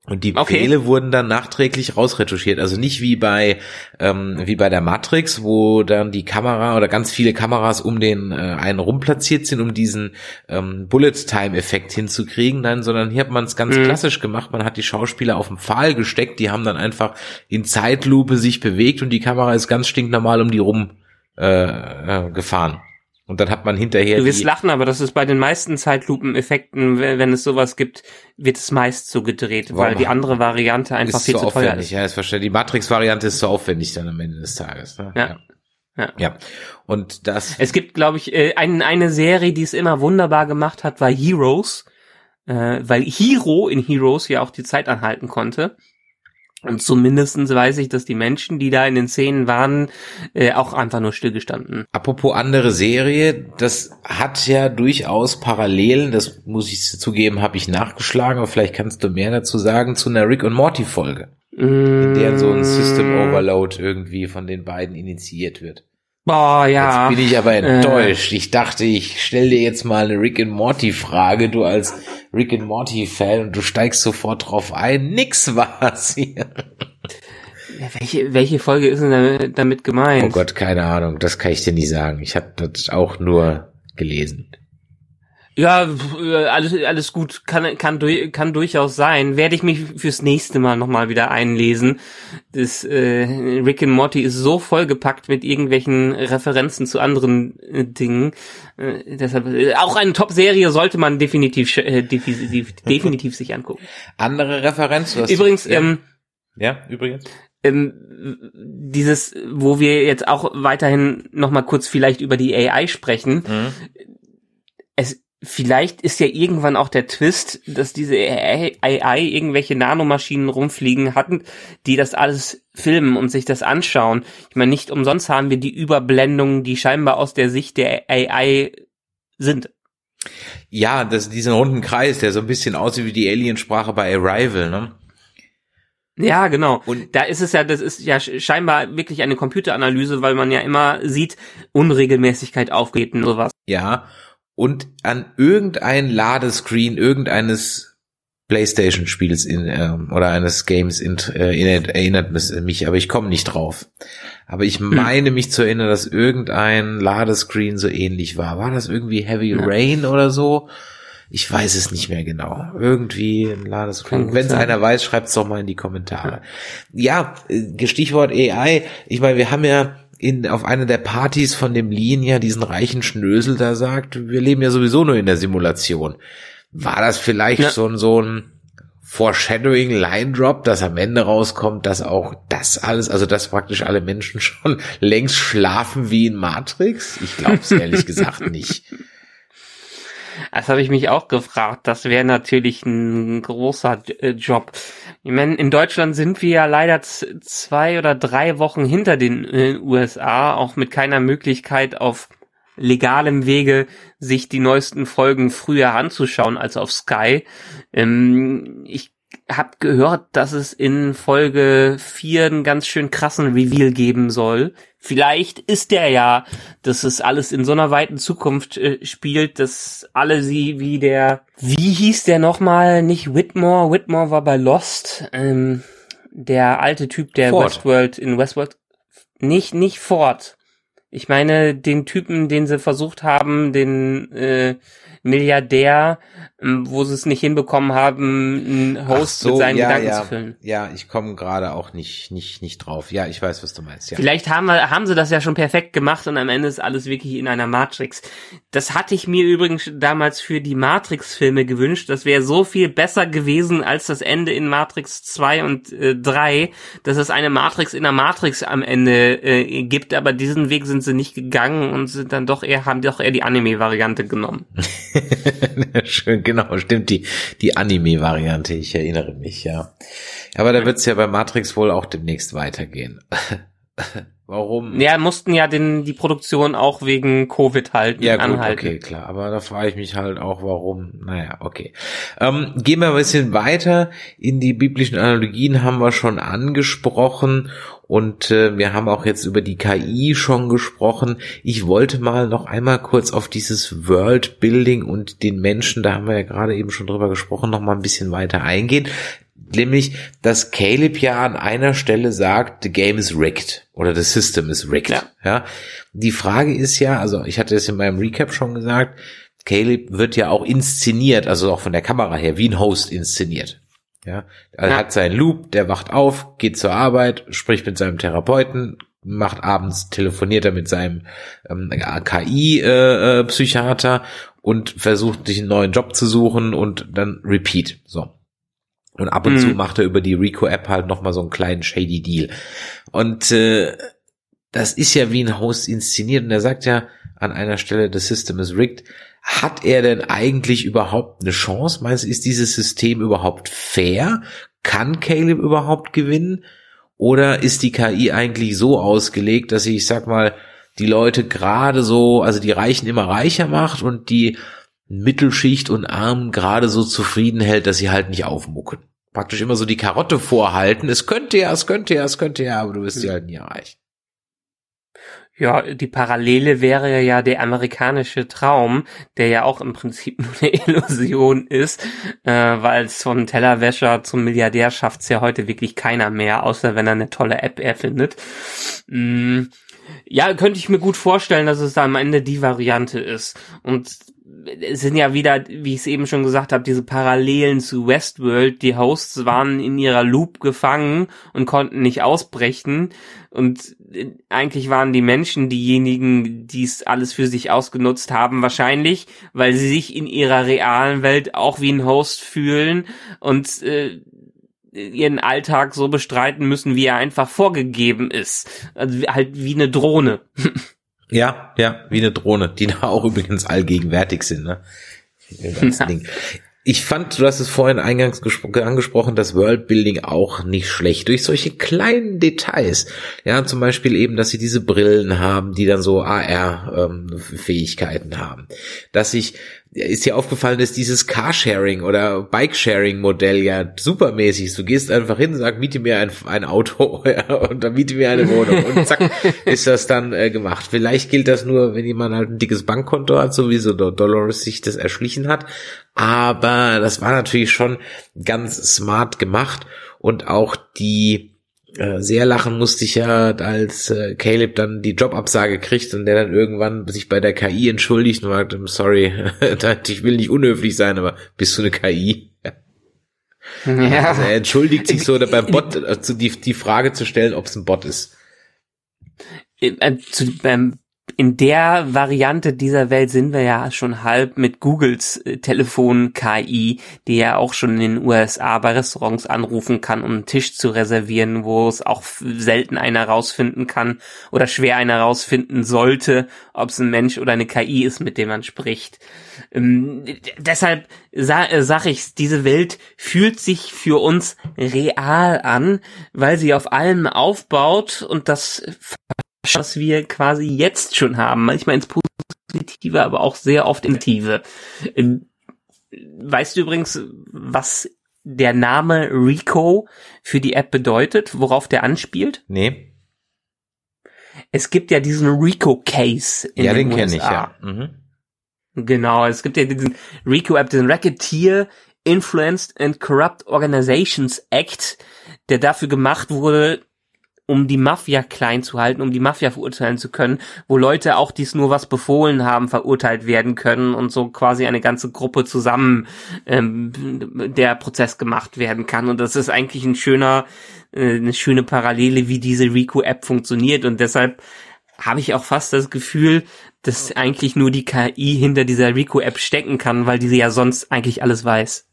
A: Und die
B: Okay.
A: Befehle wurden dann nachträglich rausretuschiert. Also nicht wie bei, ähm, wie bei der Matrix, wo dann die Kamera oder ganz viele Kameras um den äh, einen rum platziert sind, um diesen ähm, Bullet-Time-Effekt hinzukriegen. Nein, sondern hier hat man es ganz
B: Mhm.
A: klassisch gemacht. Man hat die Schauspieler auf den Pfahl gesteckt. Die haben dann einfach in Zeitlupe sich bewegt und die Kamera ist ganz stinknormal um die rum äh, äh, gefahren. Und dann hat man hinterher
B: Du wirst lachen, aber das ist bei den meisten Zeitlupeneffekten, wenn, es sowas gibt, wird es meist so gedreht,
A: Warum?
B: weil die andere Variante einfach
A: ist
B: viel
A: so
B: zu teuer
A: aufwendig.
B: ist.
A: Ja, ist verständlich. Die Matrix-Variante ist so aufwendig dann am Ende des Tages. Ne?
B: Ja. Ja.
A: ja. Und das.
B: Es gibt, glaube ich, äh, ein, eine Serie, die es immer wunderbar gemacht hat, war Heroes, äh, weil Hero in Heroes ja auch die Zeit anhalten konnte. Und zumindestens weiß ich, dass die Menschen, die da in den Szenen waren, äh, auch einfach nur stillgestanden.
A: Apropos andere Serie, das hat ja durchaus Parallelen, das muss ich zugeben, habe ich nachgeschlagen, aber vielleicht kannst du mehr dazu sagen, zu einer Rick und Morty Folge, in der so ein System Overload irgendwie von den beiden initiiert wird.
B: Boah, ja.
A: Jetzt bin ich aber
B: Äh.
A: enttäuscht. Ich dachte, ich stell dir jetzt mal eine Rick and Morty Frage, du als Rick and Morty Fan und du steigst sofort drauf ein. Nix war's hier.
B: Welche, welche Folge ist denn damit, damit gemeint?
A: Oh Gott, keine Ahnung, das kann ich dir nicht sagen. Ich habe das auch nur gelesen.
B: Ja, alles, alles gut, kann, kann, kann durchaus sein. Werde ich mich fürs nächste Mal nochmal wieder einlesen. Das äh, Rick and Morty ist so vollgepackt mit irgendwelchen Referenzen zu anderen äh, Dingen. Äh, deshalb äh, auch eine Top-Serie sollte man definitiv äh, definitiv, definitiv sich angucken.
A: Andere Referenz? Du hast-
B: Übrigens,
A: ja,
B: ähm,
A: ja, übrigens.
B: ähm, dieses, wo wir jetzt auch weiterhin noch mal kurz vielleicht über die AI sprechen. Es vielleicht ist ja irgendwann auch der Twist, dass diese AI, AI irgendwelche Nanomaschinen rumfliegen hatten, die das alles filmen und sich das anschauen. Ich meine, nicht umsonst haben wir die Überblendungen, die scheinbar aus der Sicht der AI sind.
A: Ja, das, diesen runden Kreis, der so ein bisschen aussieht wie die Aliensprache bei Arrival, ne?
B: Ja, genau.
A: Und-
B: da ist es ja, das ist ja sch- scheinbar wirklich eine Computeranalyse, weil man ja immer sieht, Unregelmäßigkeit aufgeht und sowas.
A: Ja. Und an irgendein Ladescreen irgendeines PlayStation-Spiels in, ähm, oder eines Games in, äh, erinnert, erinnert mich, aber ich komme nicht drauf. Aber ich meine mich zu erinnern, dass irgendein Ladescreen so ähnlich war. War das irgendwie Heavy
B: Ja.
A: Rain oder so? Ich weiß es nicht mehr genau. Irgendwie ein Ladescreen. Wenn es einer weiß, schreibt es doch mal in die Kommentare. Ja, äh, Stichwort AI. Ich meine, wir haben ja in, auf einer der Partys von dem Lean ja diesen reichen Schnösel da sagt, wir leben ja sowieso nur in der Simulation. War das vielleicht
B: Ja.
A: so ein, so ein Foreshadowing Line Drop, dass am Ende rauskommt, dass auch das alles, also dass praktisch alle Menschen schon längst schlafen wie in Matrix? Ich glaube es ehrlich gesagt nicht.
B: Das habe ich mich auch gefragt. Das wäre natürlich ein großer äh, Job. Ich meine, in Deutschland sind wir ja leider zwei oder drei Wochen hinter den äh, USA, auch mit keiner Möglichkeit auf legalem Wege sich die neuesten Folgen früher anzuschauen als auf Sky. Ähm, ich habe gehört, dass es in Folge 4 einen ganz schön krassen Reveal geben soll. Vielleicht ist der ja, dass es alles in so einer weiten Zukunft äh, spielt, dass alle sie wie der, wie hieß der nochmal? Nicht Whitmore, Whitmore war bei Lost, ähm, der alte Typ, der
A: Ford.
B: Westworld in Westworld, nicht, nicht Ford. Ich meine den Typen, den sie versucht haben, den äh, Milliardär, ähm, wo sie es nicht hinbekommen haben, einen Host
A: so,
B: mit seinen
A: ja,
B: Gedanken
A: ja,
B: zu füllen.
A: Ja, ich komme gerade auch nicht, nicht, nicht drauf. Ja, ich weiß, was du meinst. Ja.
B: Vielleicht haben, wir, haben sie das ja schon perfekt gemacht und am Ende ist alles wirklich in einer Matrix. Das hatte ich mir übrigens damals für die Matrix-Filme gewünscht. Das wäre so viel besser gewesen als das Ende in Matrix 2 und äh, 3, dass es eine Matrix in der Matrix am Ende äh, gibt, aber diesen Weg sind sie nicht gegangen und sind dann doch eher, haben doch eher die Anime-Variante genommen.
A: Schön, genau, stimmt, die, die Anime-Variante, ich erinnere mich, ja. Aber da wird's ja bei Matrix wohl auch demnächst weitergehen. Warum?
B: Ja, mussten ja den, die Produktion auch wegen Covid halten,
A: Ja, gut,
B: anhalten.
A: okay, klar. Aber da frage ich mich halt auch, warum. Naja, okay. Ähm, gehen wir ein bisschen weiter. In die biblischen Analogien haben wir schon angesprochen und äh, wir haben auch jetzt über die KI schon gesprochen. Ich wollte mal noch einmal kurz auf dieses World Building und den Menschen, da haben wir ja gerade eben schon drüber gesprochen, noch mal ein bisschen weiter eingehen. nämlich, dass Caleb ja an einer Stelle sagt, the game is rigged oder the system is rigged. Ja. ja. Die Frage ist ja, also ich hatte es in meinem Recap schon gesagt, Caleb wird ja auch inszeniert, also auch von der Kamera her, wie ein Host inszeniert. Ja, er ja. hat seinen Loop, der wacht auf, geht zur Arbeit, spricht mit seinem Therapeuten, macht abends, telefoniert er mit seinem ähm, KI-Psychiater äh, und versucht sich einen neuen Job zu suchen und dann repeat. So. Und ab und mhm. zu macht er über die Rico-App halt nochmal so einen kleinen shady Deal. Und äh, das ist ja wie ein Host inszeniert und er sagt ja an einer Stelle, the system is rigged. Hat er denn eigentlich überhaupt eine Chance? Meinst du, ist dieses System überhaupt fair? Kann Caleb überhaupt gewinnen? Oder ist die KI eigentlich so ausgelegt, dass sie, ich sag mal, die Leute gerade so, also die Reichen immer reicher macht und die Mittelschicht und Armen gerade so zufrieden hält, dass sie halt nicht aufmucken. Praktisch immer so die Karotte vorhalten. Es könnte ja, es könnte ja, es könnte ja, aber du wirst sie halt nie erreichen.
B: Ja, die Parallele wäre ja der amerikanische Traum, der ja auch im Prinzip nur eine Illusion ist, äh, weil es vom Tellerwäscher zum Milliardär schafft's ja heute wirklich keiner mehr, außer wenn er eine tolle App erfindet. Mm, ja, könnte ich mir gut vorstellen, dass es da am Ende die Variante ist. Und es sind ja wieder, wie ich es eben schon gesagt habe, diese Parallelen zu Westworld. Die Hosts waren in ihrer Loop gefangen und konnten nicht ausbrechen. Und äh, eigentlich waren die Menschen diejenigen, die es alles für sich ausgenutzt haben, wahrscheinlich, weil sie sich in ihrer realen Welt auch wie ein Host fühlen und äh, ihren Alltag so bestreiten müssen, wie er einfach vorgegeben ist. Also halt wie eine Drohne.
A: Ja, ja, wie eine Drohne, die da auch übrigens allgegenwärtig sind, ne? Ja. Ich fand, du hast es vorhin eingangs angesprochen, das Worldbuilding auch nicht schlecht. Durch solche kleinen Details. Ja, zum Beispiel eben, dass sie diese Brillen haben, die dann so AR-Fähigkeiten ähm, haben. Dass sich ist dir aufgefallen, dass dieses Carsharing oder Bikesharing-Modell ja supermäßig ist. Du gehst einfach hin, sag, miete mir ein, ein Auto ja, und dann miete mir eine Wohnung und zack, ist das dann äh, gemacht. Vielleicht gilt das nur, wenn jemand halt ein dickes Bankkonto hat, so wie so Dolores sich das erschlichen hat. Aber das war natürlich schon ganz smart gemacht und auch die sehr lachen musste ich ja, als äh, Caleb dann die Jobabsage kriegt und der dann irgendwann sich bei der KI entschuldigt und sagt, sorry, ich will nicht unhöflich sein, aber bist du eine KI? Ja. Also er entschuldigt sich so, beim Bot also die, die Frage zu stellen, ob es ein Bot ist.
B: Äh, zu, beim in der Variante dieser Welt sind wir ja schon halb mit Googles äh, Telefon-KI, die ja auch schon in den USA bei Restaurants anrufen kann, um einen Tisch zu reservieren, wo es auch selten einer rausfinden kann oder schwer einer rausfinden sollte, ob es ein Mensch oder eine KI ist, mit dem man spricht. Ähm, deshalb sa äh, sag ich, diese Welt fühlt sich für uns real an, weil sie auf allem aufbaut und das was wir quasi jetzt schon haben. Manchmal ins Positive, aber auch sehr oft im Tiefe. Ähm, weißt du übrigens, was der Name Rico für die App bedeutet, worauf der anspielt?
A: Nee.
B: Es gibt ja diesen Rico-Case
A: in ja, den, den kenne ich, ja. Mhm.
B: Genau, es gibt ja diesen Rico-App, diesen Racketeer Influenced and Corrupt Organizations Act, der dafür gemacht wurde, um die Mafia klein zu halten, um die Mafia verurteilen zu können, wo Leute auch dies nur was befohlen haben, verurteilt werden können und so quasi eine ganze Gruppe zusammen ähm, der Prozess gemacht werden kann. Und das ist eigentlich ein schöner, äh, eine schöne Parallele, wie diese Rico-App funktioniert. Und deshalb habe ich auch fast das Gefühl, dass eigentlich nur die KI hinter dieser Rico-App stecken kann, weil diese ja sonst eigentlich alles weiß.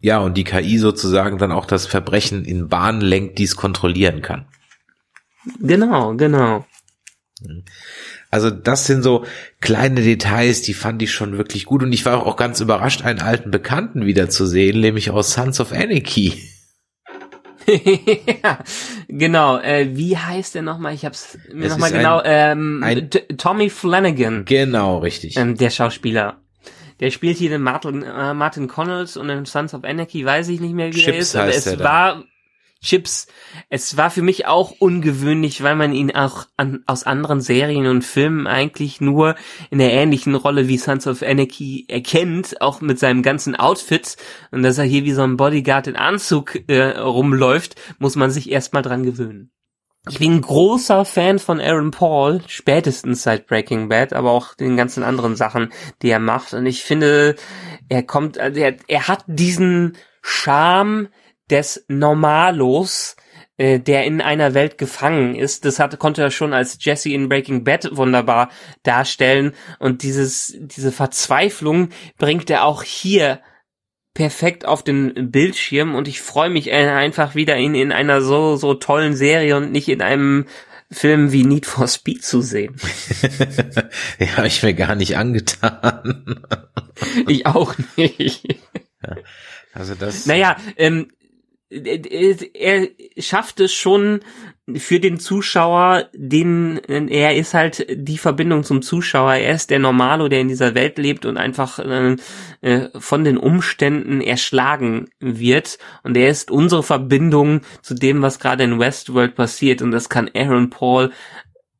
A: Ja, und die KI sozusagen dann auch das Verbrechen in Bahn lenkt, die es kontrollieren kann.
B: Genau, genau.
A: Also das sind so kleine Details, die fand ich schon wirklich gut und ich war auch ganz überrascht, einen alten Bekannten wiederzusehen, nämlich aus Sons of Anarchy.
B: ja, genau. Äh, wie heißt der nochmal? Ich hab's mir nochmal genau. Ähm, ein, Tommy Flanagan.
A: Genau, richtig.
B: Ähm, der Schauspieler. Der spielt hier den Martin, äh, Martin Connells und in Sons of Anarchy weiß ich nicht mehr, wie
A: Chips
B: er ist. Aber es war Chips. Es war für mich auch ungewöhnlich, weil man ihn auch an, aus anderen Serien und Filmen eigentlich nur in der ähnlichen Rolle wie Sons of Anarchy erkennt, auch mit seinem ganzen Outfit und dass er hier wie so ein Bodyguard in Anzug äh, rumläuft, muss man sich erstmal dran gewöhnen. Ich bin großer Fan von Aaron Paul, spätestens seit Breaking Bad, aber auch den ganzen anderen Sachen, die er macht. Und ich finde, er kommt, also er, er hat diesen Charme des Normalos, äh, der in einer Welt gefangen ist. Das hat, konnte er schon als Jesse in Breaking Bad wunderbar darstellen. Und dieses, diese Verzweiflung bringt er auch hier perfekt auf den Bildschirm und ich freue mich äh, einfach wieder ihn in einer so, so tollen Serie und nicht in einem Film wie Need for Speed zu sehen.
A: ja, habe ich mir gar nicht angetan.
B: ich auch nicht.
A: Ja, also das.
B: Naja, ähm, er schafft es schon für den Zuschauer, den er ist halt die Verbindung zum Zuschauer. Er ist der Normalo, der in dieser Welt lebt und einfach äh, äh, von den Umständen erschlagen wird. Und er ist unsere Verbindung zu dem, was gerade in Westworld passiert. Und das kann Aaron Paul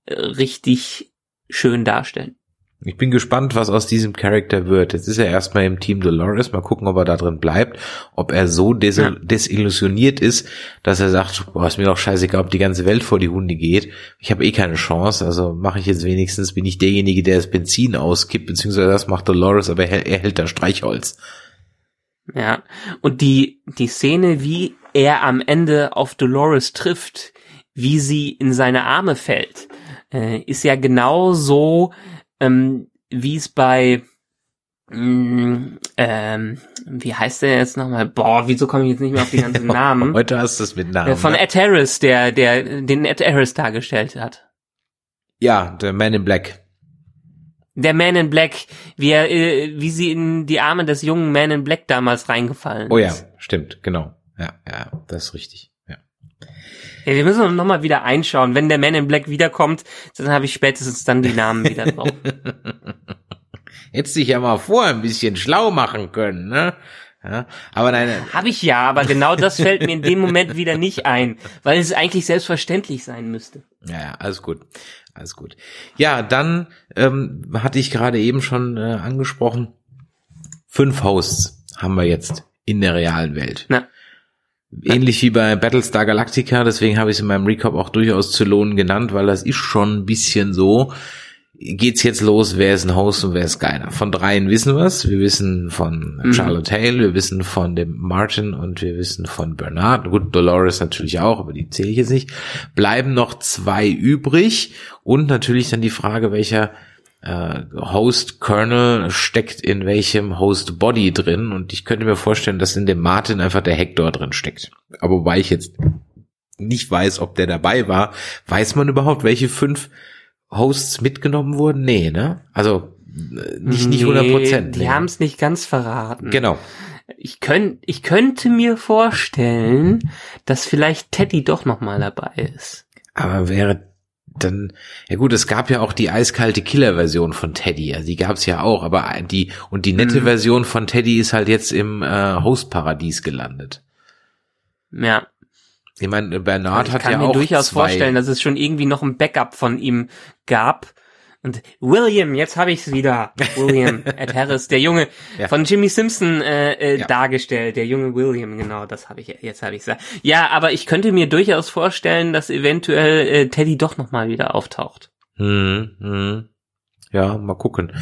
B: äh, richtig schön darstellen.
A: Ich bin gespannt, was aus diesem Charakter wird. Jetzt ist er erstmal im Team Dolores. Mal gucken, ob er da drin bleibt. Ob er so des ja. desillusioniert ist, dass er sagt, boah, ist mir doch scheißegal, ob die ganze Welt vor die Hunde geht. Ich habe eh keine Chance. Also mache ich jetzt wenigstens, bin ich derjenige, der das Benzin auskippt, beziehungsweise das macht Dolores, aber er, er hält da Streichholz.
B: Ja, und die, die Szene, wie er am Ende auf Dolores trifft, wie sie in seine Arme fällt, äh, ist ja genau so, ähm, wie es bei mm, ähm, wie heißt der jetzt nochmal? Boah, wieso komme ich jetzt nicht mehr auf die ganzen Namen?
A: Heute hast du es mit Namen.
B: Von ne? Ed Harris, der, der den Ed Harris dargestellt hat.
A: Ja, der Man in Black.
B: Der Man in Black, wie er, äh, wie sie in die Arme des jungen Man in Black damals reingefallen
A: Oh ja, stimmt, genau. Ja, ja, das ist richtig.
B: Ja, wir müssen noch mal wieder einschauen. Wenn der Man in Black wiederkommt, dann habe ich spätestens dann die Namen wieder drauf.
A: Hättest dich ja mal vorher ein bisschen schlau machen können, ne? Ja, aber nein.
B: Habe ich ja, aber genau das fällt mir in dem Moment wieder nicht ein, weil es eigentlich selbstverständlich sein müsste.
A: Ja, ja alles gut. Alles gut. Ja, dann ähm, hatte ich gerade eben schon äh, angesprochen, fünf Hosts haben wir jetzt in der realen Welt. Na. Ähnlich wie bei Battlestar Galactica, deswegen habe ich es in meinem Recap auch durchaus zu lohnen genannt, weil das ist schon ein bisschen so. Geht's jetzt los, wer ist ein Host und wer ist keiner? Von dreien wissen wir es. Wir wissen von mhm. Charlotte Hale, wir wissen von dem Martin und wir wissen von Bernard. Gut, Dolores natürlich auch, aber die zähle ich jetzt nicht. Bleiben noch zwei übrig und natürlich dann die Frage, welcher äh, Host Kernel steckt in welchem Host Body drin und ich könnte mir vorstellen, dass in dem Martin einfach der Hector drin steckt. Aber wobei ich jetzt nicht weiß, ob der dabei war, weiß man überhaupt, welche fünf Hosts mitgenommen wurden? Nee, ne? Also nicht, nee, nicht 100 Prozent.
B: Die nee. haben es nicht ganz verraten.
A: Genau.
B: Ich, könnt, ich könnte mir vorstellen, dass vielleicht Teddy doch noch mal dabei ist.
A: Aber wäre dann, ja gut, es gab ja auch die eiskalte Killer-Version von Teddy, also die gab's ja auch, aber die, und die nette mhm. Version von Teddy ist halt jetzt im äh, Host-Paradies gelandet.
B: Ja.
A: Ich meine, Bernard hat ja auch. Ich
B: kann mir durchaus zwei. vorstellen, dass es schon irgendwie noch ein Backup von ihm gab, und William, jetzt habe ich es wieder. William Ed Harris, der Junge ja. von Jimmy Simpson äh, äh, ja. dargestellt, der junge William, genau, das habe ich jetzt habe ich. Ja, aber ich könnte mir durchaus vorstellen, dass eventuell äh, Teddy doch noch mal wieder auftaucht.
A: Hm, hm. Ja, mal gucken.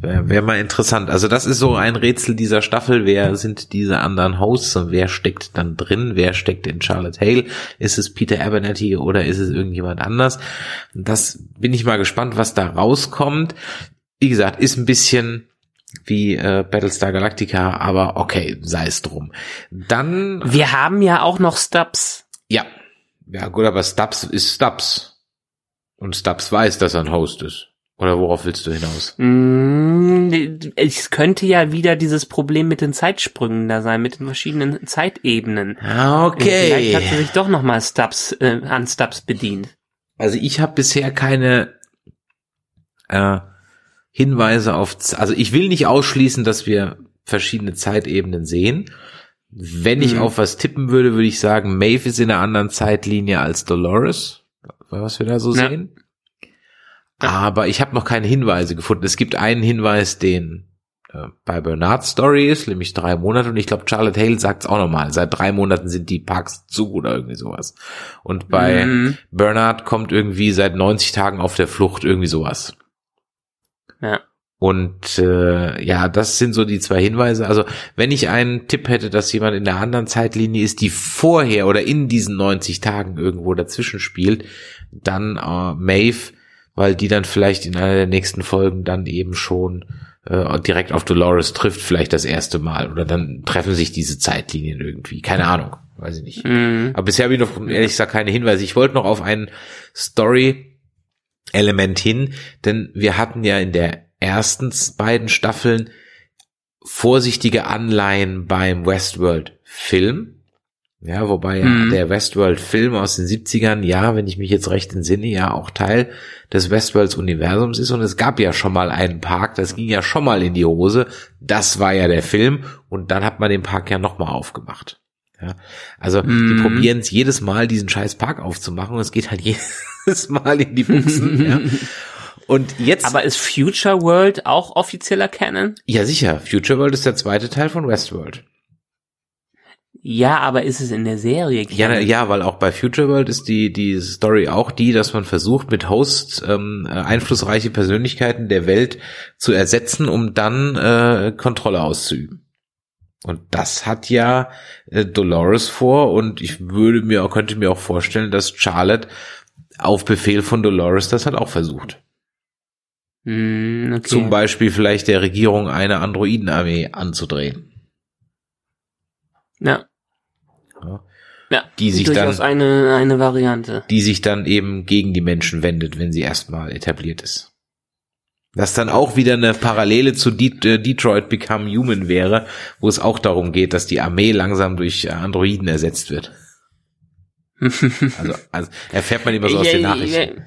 A: Wäre wär mal interessant. Also das ist so ein Rätsel dieser Staffel. Wer sind diese anderen Hosts und wer steckt dann drin? Wer steckt in Charlotte Hale? Ist es Peter Abernathy oder ist es irgendjemand anders? Das bin ich mal gespannt, was da rauskommt. Wie gesagt, ist ein bisschen wie äh, Battlestar Galactica, aber okay, sei es drum. Dann.
B: Wir haben ja auch noch Stubbs.
A: Ja. Ja, gut, aber Stubbs ist Stubbs. Und Stubbs weiß, dass er ein Host ist. Oder worauf willst du hinaus?
B: Mm, es könnte ja wieder dieses Problem mit den Zeitsprüngen da sein, mit den verschiedenen Zeitebenen.
A: Ah, okay.
B: Vielleicht hat sie sich doch nochmal Stubbs, äh, an Stubbs bedient.
A: Also ich habe bisher keine äh, Hinweise auf, also ich will nicht ausschließen, dass wir verschiedene Zeitebenen sehen. Wenn ich
B: Mhm.
A: auf was tippen würde, würde ich sagen, Maeve ist in einer anderen Zeitlinie als Dolores, was wir da so
B: Ja.
A: sehen. Aber ich habe noch keine Hinweise gefunden. Es gibt einen Hinweis, den äh, bei Bernards Story ist, nämlich drei Monate. Und ich glaube, Charlotte Hale sagt es auch nochmal. Seit drei Monaten sind die Parks zu oder irgendwie sowas. Und bei
B: Mhm.
A: Bernard kommt irgendwie seit 90 Tagen auf der Flucht irgendwie sowas.
B: Ja.
A: Und äh, ja, das sind so die zwei Hinweise. Also wenn ich einen Tipp hätte, dass jemand in der anderen Zeitlinie ist, die vorher oder in diesen 90 Tagen irgendwo dazwischen spielt, dann äh, Maeve, weil die dann vielleicht in einer der nächsten Folgen dann eben schon äh, direkt auf Dolores trifft, vielleicht das erste Mal. Oder dann treffen sich diese Zeitlinien irgendwie. Keine Ahnung, weiß ich nicht.
B: Mhm.
A: Aber bisher habe ich noch ehrlich gesagt keine Hinweise. Ich wollte noch auf ein Story-Element hin, denn wir hatten ja in der ersten beiden Staffeln vorsichtige Anleihen beim Westworld-Film. Ja, wobei
B: Mhm.
A: der Westworld-Film aus den 70ern, ja, wenn ich mich jetzt recht entsinne, ja auch Teil des Westworlds-Universums ist. Und es gab ja schon mal einen Park, das ging ja schon mal in die Hose. Das war ja der Film. Und dann hat man den Park ja nochmal aufgemacht. Ja, also die
B: Mhm.
A: probieren es jedes Mal, diesen scheiß Park aufzumachen und es geht halt jedes Mal in die Buchsen. ja. Und jetzt,
B: Aber ist Future World auch offizieller Canon?
A: ja sicher, Future World ist der zweite Teil von Westworld.
B: Ja, aber ist es in der Serie
A: Ja, ja, weil auch bei Future World ist die, die Story auch die, dass man versucht, mit Hosts ähm, äh, einflussreiche Persönlichkeiten der Welt zu ersetzen, um dann äh, Kontrolle auszuüben. Und das hat ja äh, Dolores vor und ich würde mir auch, könnte mir auch vorstellen, dass Charlotte auf Befehl von Dolores das hat auch versucht.
B: Hm, okay.
A: Zum Beispiel vielleicht der Regierung eine Androidenarmee anzudrehen.
B: Ja.
A: Ja, Die sich
B: durchaus
A: dann-
B: eine, eine Variante.
A: die sich dann eben gegen die Menschen wendet, wenn sie erstmal etabliert ist. Was dann auch wieder eine Parallele zu äh, Detroit Become Human wäre, wo es auch darum geht, dass die Armee langsam durch äh, Androiden ersetzt wird. Also, also erfährt man immer so aus den Nachrichten.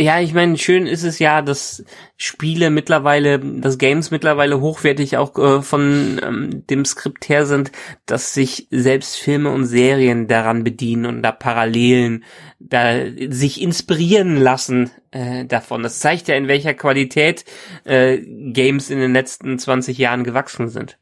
B: Ja, ich meine, schön ist es ja, dass Spiele mittlerweile, dass Games mittlerweile hochwertig auch äh, von ähm, dem Skript her sind, dass sich selbst Filme und Serien daran bedienen und da Parallelen da sich inspirieren lassen äh, davon. Das zeigt ja, in welcher Qualität äh, Games in den letzten 20 Jahren gewachsen sind.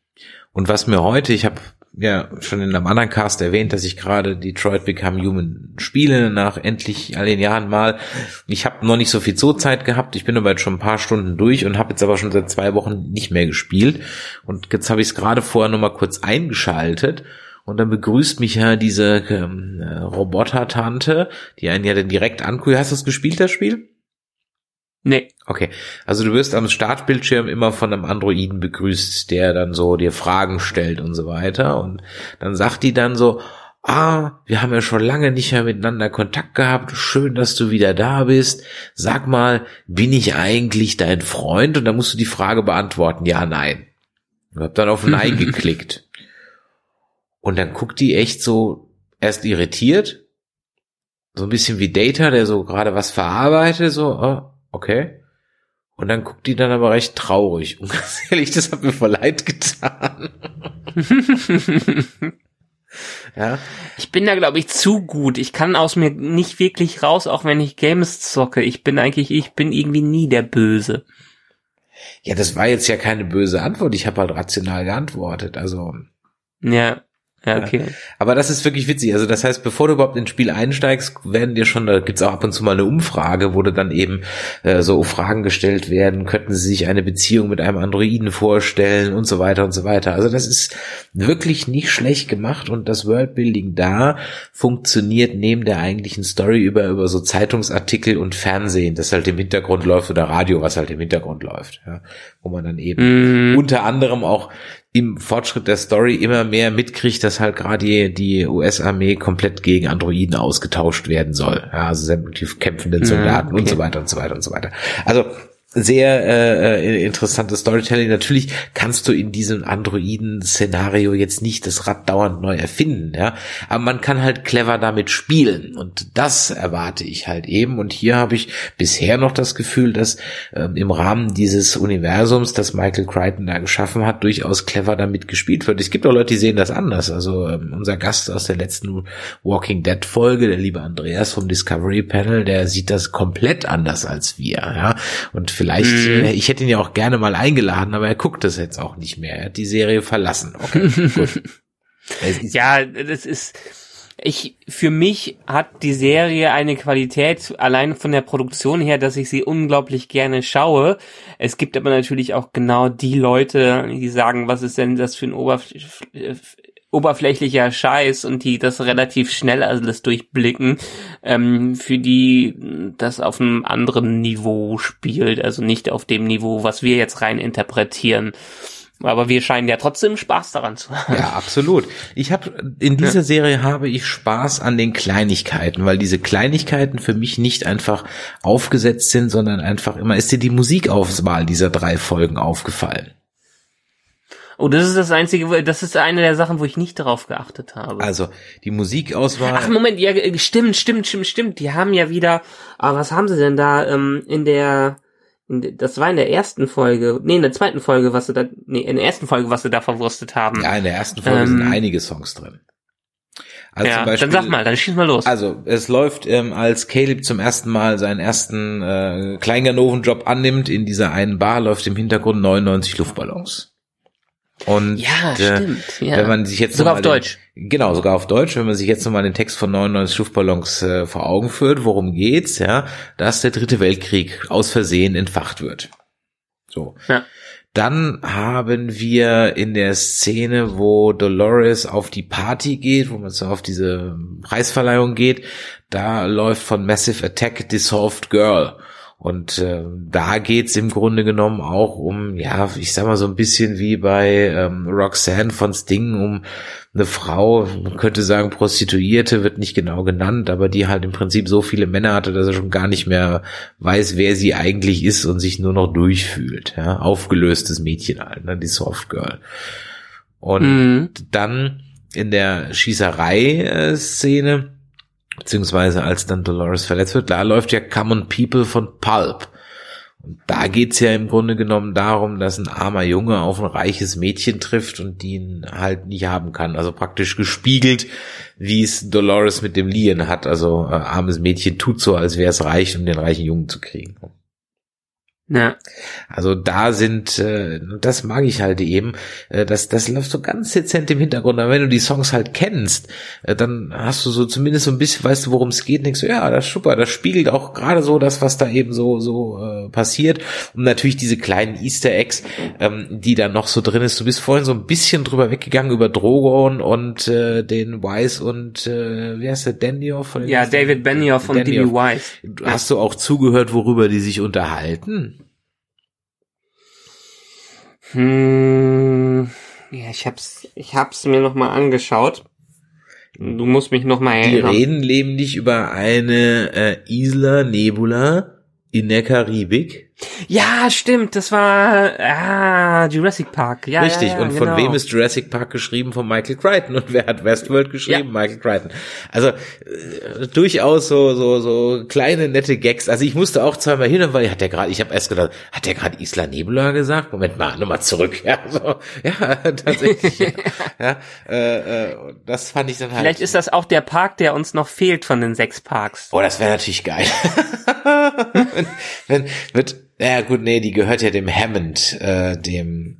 A: Und was mir heute, ich habe ja schon in einem anderen Cast erwähnt, dass ich gerade Detroit Become Human spiele, nach endlich all den Jahren mal. Ich habe noch nicht so viel Zoozeit gehabt, ich bin aber jetzt schon ein paar Stunden durch und habe jetzt aber schon seit zwei Wochen nicht mehr gespielt. Und jetzt habe ich es gerade vorher noch mal kurz eingeschaltet. Und dann begrüßt mich ja diese ähm, äh, Roboter-Tante, die einen ja dann direkt anguckt. Hast du es gespielt, das Spiel?
B: Nee.
A: Okay, also du wirst am Startbildschirm immer von einem Androiden begrüßt, der dann so dir Fragen stellt und so weiter. Und dann sagt die dann so, ah, wir haben ja schon lange nicht mehr miteinander Kontakt gehabt, schön, dass du wieder da bist. Sag mal, bin ich eigentlich dein Freund? Und dann musst du die Frage beantworten, ja, nein. Ich hab dann auf Nein geklickt. Und dann guckt die echt so erst irritiert, so ein bisschen wie Data, der so gerade was verarbeitet, so, oh, okay. Und dann guckt die dann aber recht traurig. Und ganz ehrlich, das hat mir voll leid getan. ja.
B: Ich bin da, glaube ich, zu gut. Ich kann aus mir nicht wirklich raus, auch wenn ich Games zocke. Ich bin eigentlich, ich bin irgendwie nie der Böse.
A: Ja, das war jetzt ja keine böse Antwort. Ich habe halt rational geantwortet. Also,
B: Ja, ja, okay.
A: aber das ist wirklich witzig. Also das heißt, bevor du überhaupt ins Spiel einsteigst, werden dir schon, da gibt's auch ab und zu mal eine Umfrage, wo du dann eben äh, so Fragen gestellt werden, könnten sie sich eine Beziehung mit einem Androiden vorstellen und so weiter und so weiter. Also das ist wirklich nicht schlecht gemacht und das Worldbuilding da funktioniert neben der eigentlichen Story über, über so Zeitungsartikel und Fernsehen, das halt im Hintergrund läuft oder Radio, was halt im Hintergrund läuft, ja, wo man dann eben
B: Mhm.
A: unter anderem auch im Fortschritt der Story immer mehr mitkriegt, dass halt gerade die, die US-Armee komplett gegen Androiden ausgetauscht werden soll. Ja, also sämtliche kämpfenden Soldaten
B: okay.
A: und so weiter und so weiter und so weiter. Also sehr äh, interessantes Storytelling. Natürlich kannst du in diesem Androiden-Szenario jetzt nicht das Rad dauernd neu erfinden, ja, aber man kann halt clever damit spielen und das erwarte ich halt eben. Und hier habe ich bisher noch das Gefühl, dass ähm, im Rahmen dieses Universums, das Michael Crichton da geschaffen hat, durchaus clever damit gespielt wird. Es gibt auch Leute, die sehen das anders. Also ähm, unser Gast aus der letzten Walking Dead Folge, der liebe Andreas vom Discovery Panel, der sieht das komplett anders als wir, ja. Und vielleicht, mhm. äh, ich hätte ihn ja auch gerne mal eingeladen, aber er guckt das jetzt auch nicht mehr. Er hat die Serie verlassen. Okay, gut.
B: ja, das ist, ich, für mich hat die Serie eine Qualität allein von der Produktion her, dass ich sie unglaublich gerne schaue. Es gibt aber natürlich auch genau die Leute, die sagen, was ist denn das für ein Oberf oberflächlicher Scheiß und die das relativ schnell alles durchblicken, ähm, für die das auf einem anderen Niveau spielt, also nicht auf dem Niveau, was wir jetzt rein interpretieren. Aber wir scheinen ja trotzdem Spaß daran zu haben.
A: Ja, absolut. Ich habe in dieser ja. Serie habe ich Spaß an den Kleinigkeiten, weil diese Kleinigkeiten für mich nicht einfach aufgesetzt sind, sondern einfach immer ist dir die Musikauswahl dieser drei Folgen aufgefallen.
B: Oh, das ist das einzige, das ist eine der Sachen, wo ich nicht darauf geachtet habe.
A: Also, die Musikauswahl.
B: Ach, Moment, ja, stimmt, stimmt, stimmt, stimmt. Die haben ja wieder, aber was haben sie denn da, ähm, in der, in de, das war in der ersten Folge, nee, in der zweiten Folge, was sie da, nee, in der ersten Folge, was sie da verwurstet haben.
A: Ja, in der ersten Folge ähm, sind einige Songs drin.
B: Also ja, Beispiel, dann sag mal, dann schieß mal los.
A: Also es läuft, ähm, als Caleb zum ersten Mal seinen ersten äh, Kleinganoven-Job annimmt, in dieser einen Bar läuft im Hintergrund 99 Luftballons. Und
B: ja, äh, stimmt. Ja.
A: wenn man sich jetzt
B: sogar auf den, Deutsch.
A: Genau, sogar auf Deutsch. Wenn man sich jetzt nochmal den Text von 99 Luftballons äh, vor Augen führt, worum geht's, ja, dass der dritte Weltkrieg aus Versehen entfacht wird. So. Ja. Dann haben wir in der Szene, wo Dolores auf die Party geht, wo man so auf diese Preisverleihung geht, da läuft von Massive Attack Dissolved Girl. Und äh, da geht's im Grunde genommen auch um, ja, ich sag mal so ein bisschen wie bei ähm, Roxanne von Sting, um eine Frau, man könnte sagen Prostituierte, wird nicht genau genannt, aber die halt im Prinzip so viele Männer hatte, dass er schon gar nicht mehr weiß, wer sie eigentlich ist und sich nur noch durchfühlt. Ja? Aufgelöstes Mädchen halt, ne? die Soft Girl. Und mhm. dann in der Schießerei-Szene beziehungsweise als dann Dolores verletzt wird, da läuft ja Common People von Pulp. Und da geht's ja im Grunde genommen darum, dass ein armer Junge auf ein reiches Mädchen trifft und die ihn halt nicht haben kann. Also praktisch gespiegelt, wie es Dolores mit dem Lien hat. Also äh, armes Mädchen tut so, als wäre es reich, um den reichen Jungen zu kriegen. Ja. Also da sind, äh, das mag ich halt eben, äh, das, das läuft so ganz dezent im Hintergrund. Aber wenn du die Songs halt kennst, äh, dann hast du so zumindest so ein bisschen, weißt du, worum es geht, denkst du, ja, das ist super, das spiegelt auch gerade so das, was da eben so, so äh, passiert. Und natürlich diese kleinen Easter Eggs, ähm, die da noch so drin ist. Du bist vorhin so ein bisschen drüber weggegangen über Drogon und äh, den Wise und äh, wie heißt der, Benioff?
B: Ja, David Benioff und D.B. Wise.
A: Hast du auch zugehört, worüber die sich unterhalten?
B: Hm, ja, ich hab's, ich hab's mir noch mal angeschaut. Du musst mich noch mal
A: erinnern. Die reden nämlich über eine äh, Isla Nebula in der Karibik
B: ja, stimmt, das war ah, Jurassic Park. Ja,
A: Richtig,
B: ja, ja,
A: und von genau. wem ist Jurassic Park geschrieben? Von Michael Crichton. Und wer hat Westworld geschrieben? Ja. Michael Crichton. Also äh, durchaus so so so kleine nette Gags. Also ich musste auch zweimal hin, weil hat der gerade, ich habe erst gedacht, hat der gerade Isla Nebula gesagt? Moment mal, nochmal zurück. Ja, so, ja tatsächlich. ja, ja äh, äh, das fand ich dann halt.
B: Vielleicht ist das auch der Park, der uns noch fehlt von den sechs Parks.
A: Oh, das wäre natürlich geil. wenn, wenn, wird ja gut, nee, die gehört ja dem Hammond, äh, dem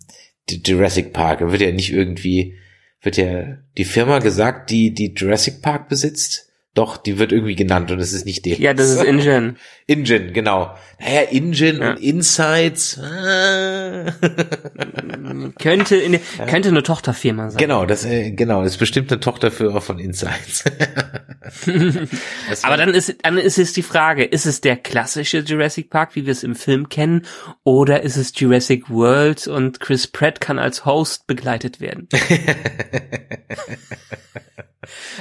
A: Jurassic Park. Wird ja nicht irgendwie, wird ja die Firma gesagt, die die Jurassic Park besitzt. Doch, die wird irgendwie genannt und es ist nicht der.
B: Ja, das ist Ingen.
A: Ingen, genau. Naja, Ingen ja. und Insights. Ah.
B: könnte, in, könnte eine Tochterfirma sein.
A: Genau, das, äh, genau, das ist bestimmt eine Tochterfirma von Insights.
B: Aber dann ist, dann ist es die Frage, ist es der klassische Jurassic Park, wie wir es im Film kennen, oder ist es Jurassic World und Chris Pratt kann als Host begleitet werden?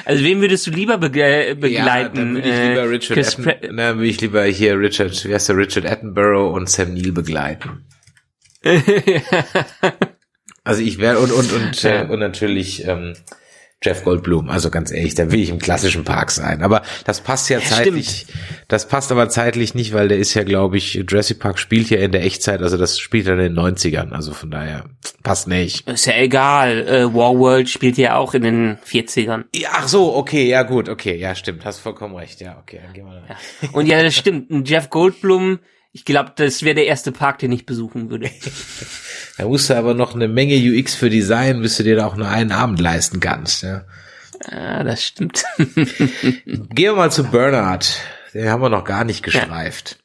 B: Also wen würdest du lieber bege begleiten?
A: Ja, dann würde ich lieber
B: Äh,
A: Richard
B: Chris
A: Atten, na, würde ich lieber hier Richard, wie heißt der, Richard Attenborough und Sam Neill begleiten. Also ich wäre und und und
B: Ja.
A: äh, und natürlich ähm, Jeff Goldblum. Also ganz ehrlich, da will ich im klassischen Park sein. Aber das passt ja,
B: Ja,
A: zeitlich. Das passt aber zeitlich nicht, weil der ist ja, glaube ich, Jurassic Park spielt ja in der Echtzeit. Also das spielt dann in den 90ern. Also von daher passt nicht.
B: Ist ja egal. Äh, Warworld spielt ja auch in den 40ern.
A: Ja, ach so, okay, ja gut, okay, ja stimmt, hast vollkommen recht. Ja, okay, dann gehen wir da.
B: Und ja, das stimmt. Ein Jeff Goldblum, ich glaube, das wäre der erste Park, den ich besuchen würde.
A: Da musst du aber noch eine Menge UX für Design, bis du dir da auch nur einen Abend leisten kannst. Ja.
B: Ja, das stimmt.
A: Gehen wir mal zu Bernhard. Den haben wir noch gar nicht gestreift.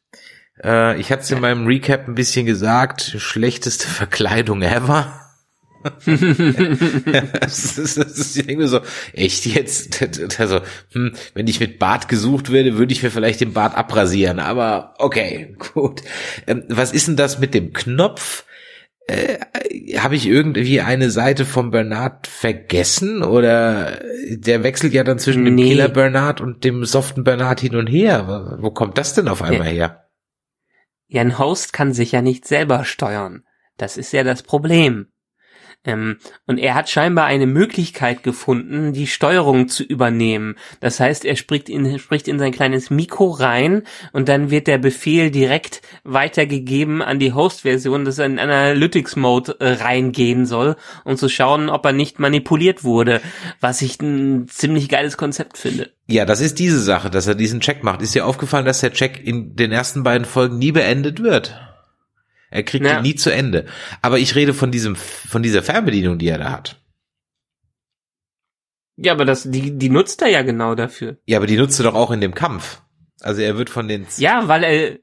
A: Äh, ich hatte es in meinem Recap ein bisschen gesagt, schlechteste Verkleidung ever. Das ist, das ist irgendwie so, echt jetzt, also, hm, wenn ich mit Bart gesucht werde, würde ich mir vielleicht den Bart abrasieren, aber okay, gut. Ähm, was ist denn das mit dem Knopf? Äh, Habe ich irgendwie eine Seite von Bernard vergessen oder der wechselt ja dann zwischen dem
B: Nee.
A: Killer Bernard und dem soften Bernard hin und her. Wo kommt das denn auf einmal her?
B: Ja, ein Host kann sich ja nicht selber steuern. Das ist ja das Problem. Ähm, und er hat scheinbar eine Möglichkeit gefunden, die Steuerung zu übernehmen. Das heißt, er spricht in, spricht in sein kleines Mikro rein und dann wird der Befehl direkt weitergegeben an die Host-Version, dass er in Analytics-Mode äh, reingehen soll, um zu schauen, ob er nicht manipuliert wurde. Was ich ein ziemlich geiles Konzept finde.
A: Ja, das ist diese Sache, dass er diesen Check macht. Ist dir aufgefallen, dass der Check in den ersten beiden Folgen nie beendet wird? Er kriegt
B: Ja.
A: ihn nie zu Ende. Aber ich rede von diesem, von dieser Fernbedienung, die er da hat.
B: Ja, aber das, die, die nutzt er ja genau dafür.
A: Ja, aber die nutzt er doch auch in dem Kampf. Also er wird von den,
B: Ja, weil er,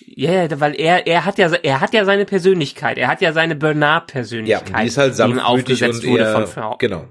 B: ja, weil er, er hat ja, er hat ja seine Persönlichkeit. Er hat ja seine
A: ja,
B: Bernard-Persönlichkeit.
A: und die ist halt sanftmütig
B: aufgesetzt
A: und
B: wurde
A: eher,
B: von Frau.
A: genau.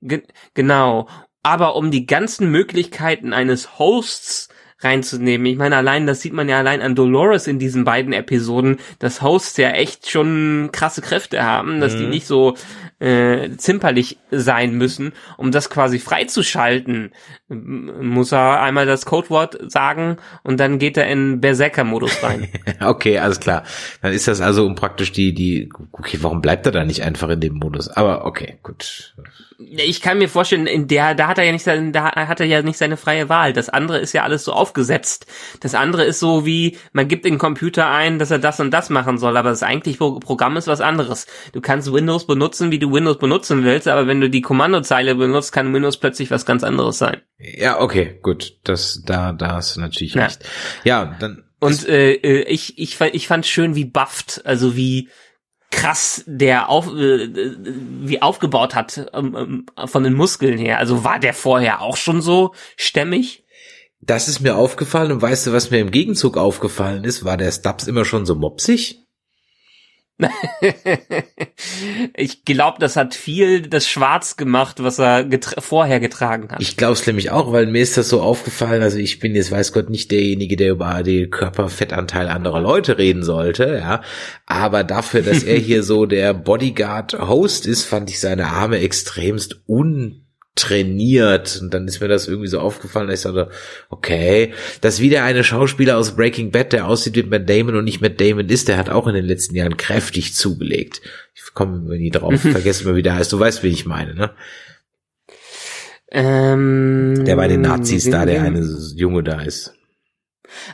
B: Ge genau. Aber um die ganzen Möglichkeiten eines Hosts reinzunehmen. Ich meine, allein, das sieht man ja allein an Dolores in diesen beiden Episoden, dass Hosts ja echt schon krasse Kräfte haben, dass die
A: Mhm.
B: nicht so äh, zimperlich sein müssen. Um das quasi freizuschalten, muss er einmal das Codewort sagen und dann geht er in Berserker-Modus rein.
A: Okay, alles klar. Dann ist das also um praktisch die, die, okay, warum bleibt er da nicht einfach in dem Modus? Aber okay, gut.
B: Ich kann mir vorstellen, in der, da hat er ja nicht sein, da hat er ja nicht seine freie Wahl. Das andere ist ja alles so aufgesetzt. Das andere ist so wie, man gibt den Computer ein, dass er das und das machen soll, aber das eigentliche Pro- Programm ist was anderes. Du kannst Windows benutzen, wie du Windows benutzen willst, aber wenn du die Kommandozeile benutzt, kann Windows plötzlich was ganz anderes sein.
A: Ja, okay, gut. Das, da, da hast du natürlich
B: Ja.
A: recht. Ja, dann.
B: Und äh, äh, ich, ich, ich fand schön, wie bufft, also wie krass der auf, äh, wie aufgebaut hat ähm, ähm, von den Muskeln her. Also war der vorher auch schon so stämmig?
A: Das ist mir aufgefallen und weißt du, was mir im Gegenzug aufgefallen ist? War der Stubbs immer schon so mopsig?
B: ich glaube, das hat viel das Schwarz gemacht, was er getra vorher getragen hat.
A: Ich glaube es nämlich auch, weil mir ist das so aufgefallen, also ich bin jetzt, weiß Gott, nicht derjenige, der über den Körperfettanteil anderer Leute reden sollte, ja, aber dafür, dass er hier so der Bodyguard-Host ist, fand ich seine Arme extremst untrainiert und dann ist mir das irgendwie so aufgefallen, dass ich dachte, okay, dass wieder eine Schauspieler aus Breaking Bad, der aussieht wie Matt Damon und nicht Matt Damon ist, der hat auch in den letzten Jahren kräftig zugelegt. Ich komme nie drauf, vergesse mal, wie der heißt, du weißt, wie ich meine, ne?
B: Ähm,
A: Der bei den Nazis da, der eine Junge da ist.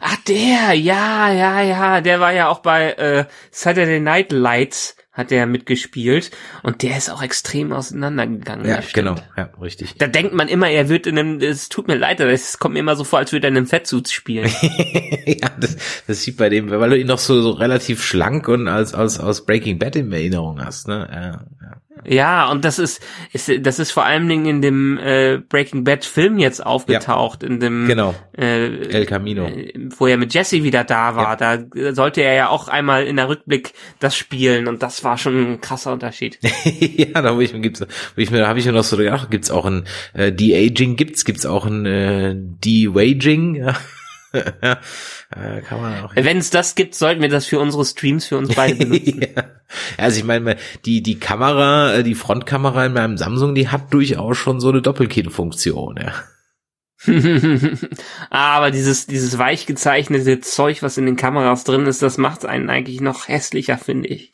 B: Ach, der, ja, ja, ja, der war ja auch bei äh, Saturday Night Lights, hat der mitgespielt und der ist auch extrem auseinandergegangen.
A: Ja, genau, ja, richtig.
B: Da denkt man immer, er wird in einem, es tut mir leid, es kommt mir immer so vor, als würde er in einem Fettsuit spielen.
A: ja, das, das sieht bei dem, weil du ihn noch so, so relativ schlank und als, als aus Breaking Bad in Erinnerung hast, ne? Ja, ja.
B: Ja, und das ist, ist das ist vor allen Dingen in dem äh, Breaking Bad Film jetzt aufgetaucht, in dem
A: Genau,
B: äh,
A: El Camino.
B: äh, wo er mit Jesse wieder da war. Da äh, sollte er ja auch einmal in der Rückblick das spielen und das war schon ein krasser Unterschied.
A: ja, da wo ich mir gibt's, wo ich mir, da habe ich mir noch so gedacht, gibt's auch ein äh, De-Aging, gibt's, gibt's auch ein äh, De-Waging, ja. ja, äh, kann man auch.
B: Wenn es das gibt, sollten wir das für unsere Streams für uns beide benutzen.
A: ja. Also ich meine, die, die Kamera, äh, die Frontkamera in meinem Samsung, die hat durchaus schon so eine Doppelkit-Funktion, ja.
B: Aber dieses, dieses weich gezeichnete Zeug, was in den Kameras drin ist, das macht einen eigentlich noch hässlicher, finde ich.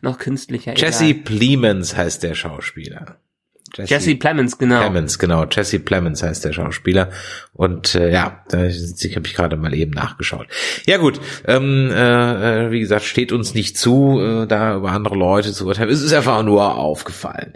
B: Noch künstlicher.
A: Jesse egal. Plemons heißt der Schauspieler.
B: Jesse, Jesse Plemons, genau.
A: Plemons, genau. Jesse Plemons heißt der Schauspieler. Und äh, ja, da habe ich gerade mal eben nachgeschaut. Ja gut, ähm, äh, wie gesagt, steht uns nicht zu, äh, da über andere Leute zu urteilen. Es ist einfach nur aufgefallen.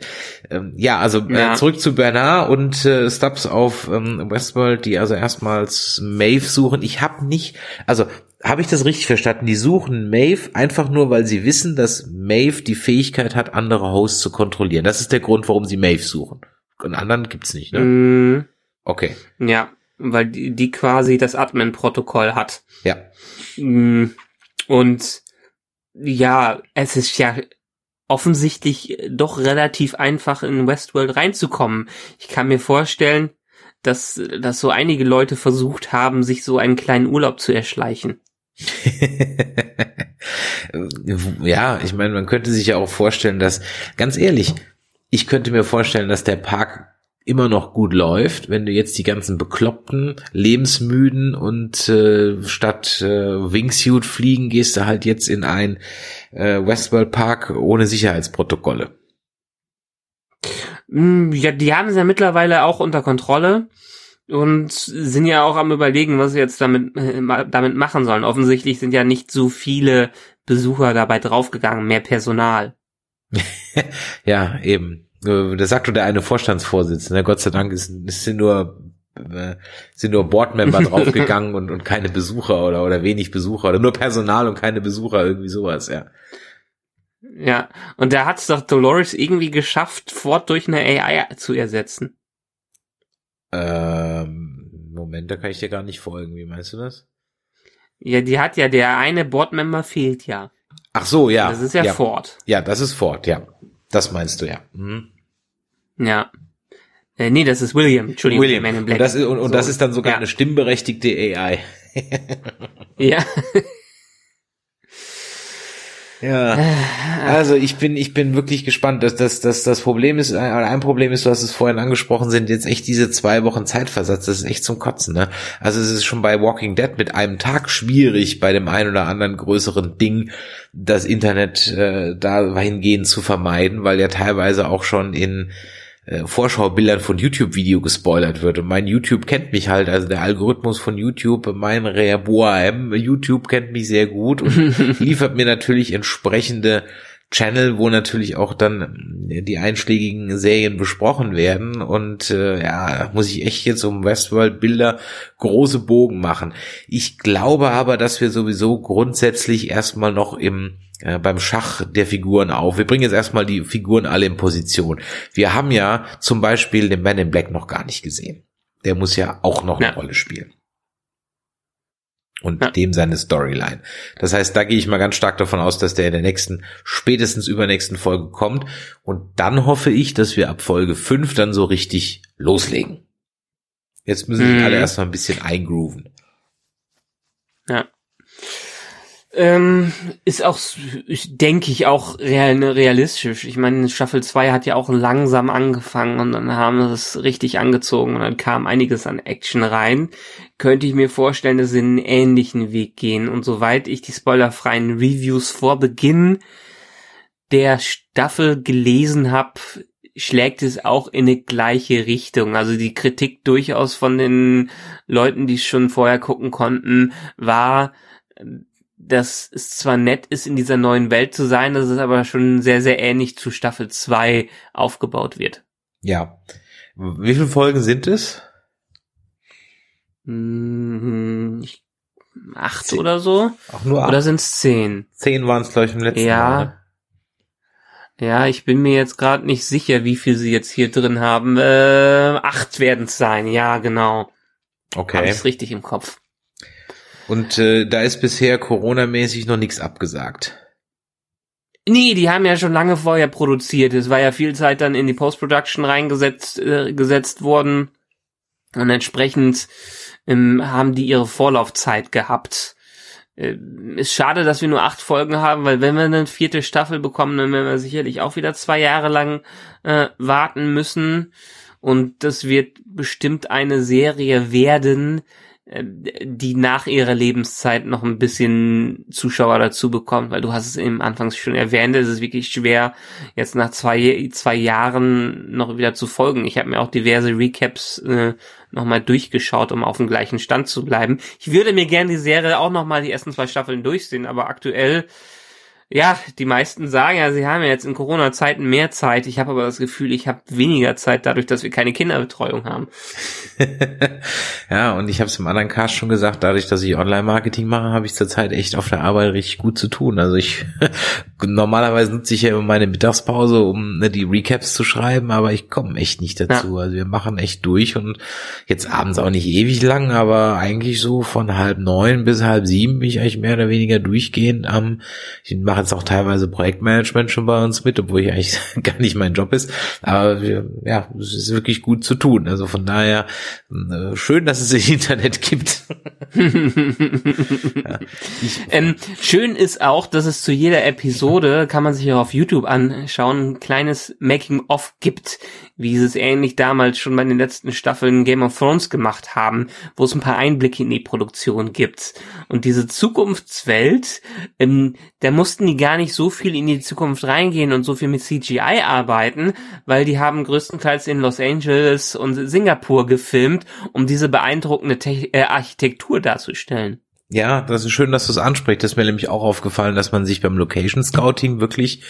A: Ähm, ja, also äh, ja. zurück zu Bernard und äh, Stubbs auf ähm, Westworld, die also erstmals Maeve suchen. Ich habe nicht, also habe ich das richtig verstanden? Die suchen Maeve einfach nur, weil sie wissen, dass Maeve die Fähigkeit hat, andere Hosts zu kontrollieren. Das ist der Grund, warum sie Maeve suchen. Einen anderen gibt's nicht, ne?
B: Mm,
A: okay.
B: Ja, weil die, die quasi das Admin-Protokoll hat.
A: Ja.
B: Mm, und ja, es ist ja offensichtlich doch relativ einfach in Westworld reinzukommen. Ich kann mir vorstellen, dass, dass so einige Leute versucht haben, sich so einen kleinen Urlaub zu erschleichen.
A: ja, ich meine, man könnte sich ja auch vorstellen, dass, ganz ehrlich, ich könnte mir vorstellen, dass der Park immer noch gut läuft, wenn du jetzt die ganzen bekloppten, lebensmüden und äh, statt äh, Wingsuit fliegen, gehst du halt jetzt in ein äh, Westworld Park ohne Sicherheitsprotokolle.
B: Mm, ja, die haben sie ja mittlerweile auch unter Kontrolle und sind ja auch am überlegen, was sie jetzt damit, äh, damit machen sollen. Offensichtlich sind ja nicht so viele Besucher dabei draufgegangen, mehr Personal.
A: ja, eben. Das sagt doch der eine Vorstandsvorsitzende. Gott sei Dank ist, ist sind nur äh, sind nur Boardmember draufgegangen und, und keine Besucher oder, oder wenig Besucher oder nur Personal und keine Besucher, irgendwie sowas, ja.
B: Ja, und da hat's doch Dolores irgendwie geschafft, Ford durch eine AI zu ersetzen.
A: Ähm, Moment, da kann ich dir gar nicht folgen. Wie meinst du das?
B: Ja, die hat ja, der eine Boardmember fehlt ja.
A: Ach so, ja.
B: Das ist ja,
A: ja.
B: Ford.
A: Ja, das ist Ford, ja. Das meinst du, ja. Mhm.
B: Ja. Äh, nee, das ist William. Entschuldigung.
A: William. Man in Black. Und, das ist, und, und so. das ist dann sogar ja. eine stimmberechtigte AI.
B: ja.
A: Ja, also ich bin, ich bin wirklich gespannt. dass das, das, das Problem ist, ein Problem ist, du hast es vorhin angesprochen, sind jetzt echt diese zwei Wochen Zeitversatz. Das ist echt zum Kotzen, ne? Also es ist schon bei Walking Dead mit einem Tag schwierig, bei dem einen oder anderen größeren Ding das Internet äh, dahingehend zu vermeiden, weil ja teilweise auch schon in äh, Vorschaubildern von YouTube-Video gespoilert wird. Und mein YouTube kennt mich halt, also der Algorithmus von YouTube, mein Reaboam, YouTube kennt mich sehr gut und liefert mir natürlich entsprechende Channel, wo natürlich auch dann die einschlägigen Serien besprochen werden. Und äh, ja, muss ich echt jetzt um Westworld-Bilder große Bogen machen. Ich glaube aber, dass wir sowieso grundsätzlich erstmal noch im äh, beim Schach der Figuren auf. Wir bringen jetzt erstmal die Figuren alle in Position. Wir haben ja zum Beispiel den Man in Black noch gar nicht gesehen. Der muss ja auch noch ja. eine Rolle spielen. Und ja. dem seine Storyline. Das heißt, da gehe ich mal ganz stark davon aus, dass der in der nächsten, spätestens übernächsten Folge kommt. Und dann hoffe ich, dass wir ab Folge 5 dann so richtig loslegen. Jetzt müssen wir mhm. alle erstmal ein bisschen eingrooven.
B: Ja. Ähm, ist auch, denke ich, auch real, ne, realistisch. Ich meine, Staffel 2 hat ja auch langsam angefangen und dann haben sie es richtig angezogen und dann kam einiges an Action rein. Könnte ich mir vorstellen, dass sie einen ähnlichen Weg gehen. Und soweit ich die spoilerfreien Reviews vor Beginn der Staffel gelesen habe, schlägt es auch in eine gleiche Richtung. Also die Kritik durchaus von den Leuten, die schon vorher gucken konnten, war, dass es zwar nett ist, in dieser neuen Welt zu sein, dass es aber schon sehr, sehr ähnlich zu Staffel 2 aufgebaut wird.
A: Ja. Wie viele Folgen sind es?
B: Hm, acht zehn. oder so.
A: Ach, nur acht.
B: Oder sind es zehn?
A: Zehn waren es, glaube ich, im letzten
B: ja.
A: Mal. Ne?
B: Ja, ich bin mir jetzt gerade nicht sicher, wie viel sie jetzt hier drin haben. Äh, acht werden es sein, ja, genau.
A: Okay.
B: Hab ich's richtig im Kopf.
A: Und äh, da ist bisher Corona-mäßig noch nichts abgesagt.
B: Nee, die haben ja schon lange vorher produziert. Es war ja viel Zeit dann in die Post-Production reingesetzt äh, gesetzt worden. Und entsprechend ähm, haben die ihre Vorlaufzeit gehabt. Äh, ist schade, dass wir nur acht Folgen haben, weil wenn wir eine vierte Staffel bekommen, dann werden wir sicherlich auch wieder zwei Jahre lang äh, warten müssen. Und das wird bestimmt eine Serie werden, äh, die nach ihrer Lebenszeit noch ein bisschen Zuschauer dazu bekommt, weil du hast es im Anfangs schon erwähnt, es ist wirklich schwer, jetzt nach zwei, zwei Jahren noch wieder zu folgen. Ich habe mir auch diverse Recaps äh, nochmal durchgeschaut, um auf dem gleichen Stand zu bleiben. Ich würde mir gerne die Serie auch nochmal die ersten zwei Staffeln durchsehen, aber aktuell ja, die meisten sagen ja, sie haben ja jetzt in Corona-Zeiten mehr Zeit. Ich habe aber das Gefühl, ich habe weniger Zeit dadurch, dass wir keine Kinderbetreuung haben.
A: ja, und ich habe es im anderen Cast schon gesagt, dadurch, dass ich Online-Marketing mache, habe ich zurzeit echt auf der Arbeit richtig gut zu tun. Also ich normalerweise nutze ich ja immer meine Mittagspause, um ne, die Recaps zu schreiben, aber ich komme echt nicht dazu. Ja. Also wir machen echt durch und jetzt abends auch nicht ewig lang, aber eigentlich so von halb neun bis halb sieben bin ich eigentlich mehr oder weniger durchgehend am, ich mache mache jetzt auch teilweise Projektmanagement schon bei uns mit, obwohl ich eigentlich gar nicht mein Job ist. Aber wir, ja, es ist wirklich gut zu tun. Also von daher äh, schön, dass es das Internet gibt.
B: ja, ähm, schön ist auch, dass es zu jeder Episode, kann man sich auch auf YouTube anschauen, ein kleines Making-of gibt, wie sie es ähnlich damals schon bei den letzten Staffeln Game of Thrones gemacht haben, wo es ein paar Einblicke in die Produktion gibt. Und diese Zukunftswelt, ähm, da mussten die gar nicht so viel in die Zukunft reingehen und so viel mit CGI arbeiten, weil die haben größtenteils in Los Angeles und Singapur gefilmt, um diese beeindruckende Te äh, Architektur darzustellen.
A: Ja, das ist schön, dass du es ansprichst. Das ist mir nämlich auch aufgefallen, dass man sich beim Location Scouting wirklich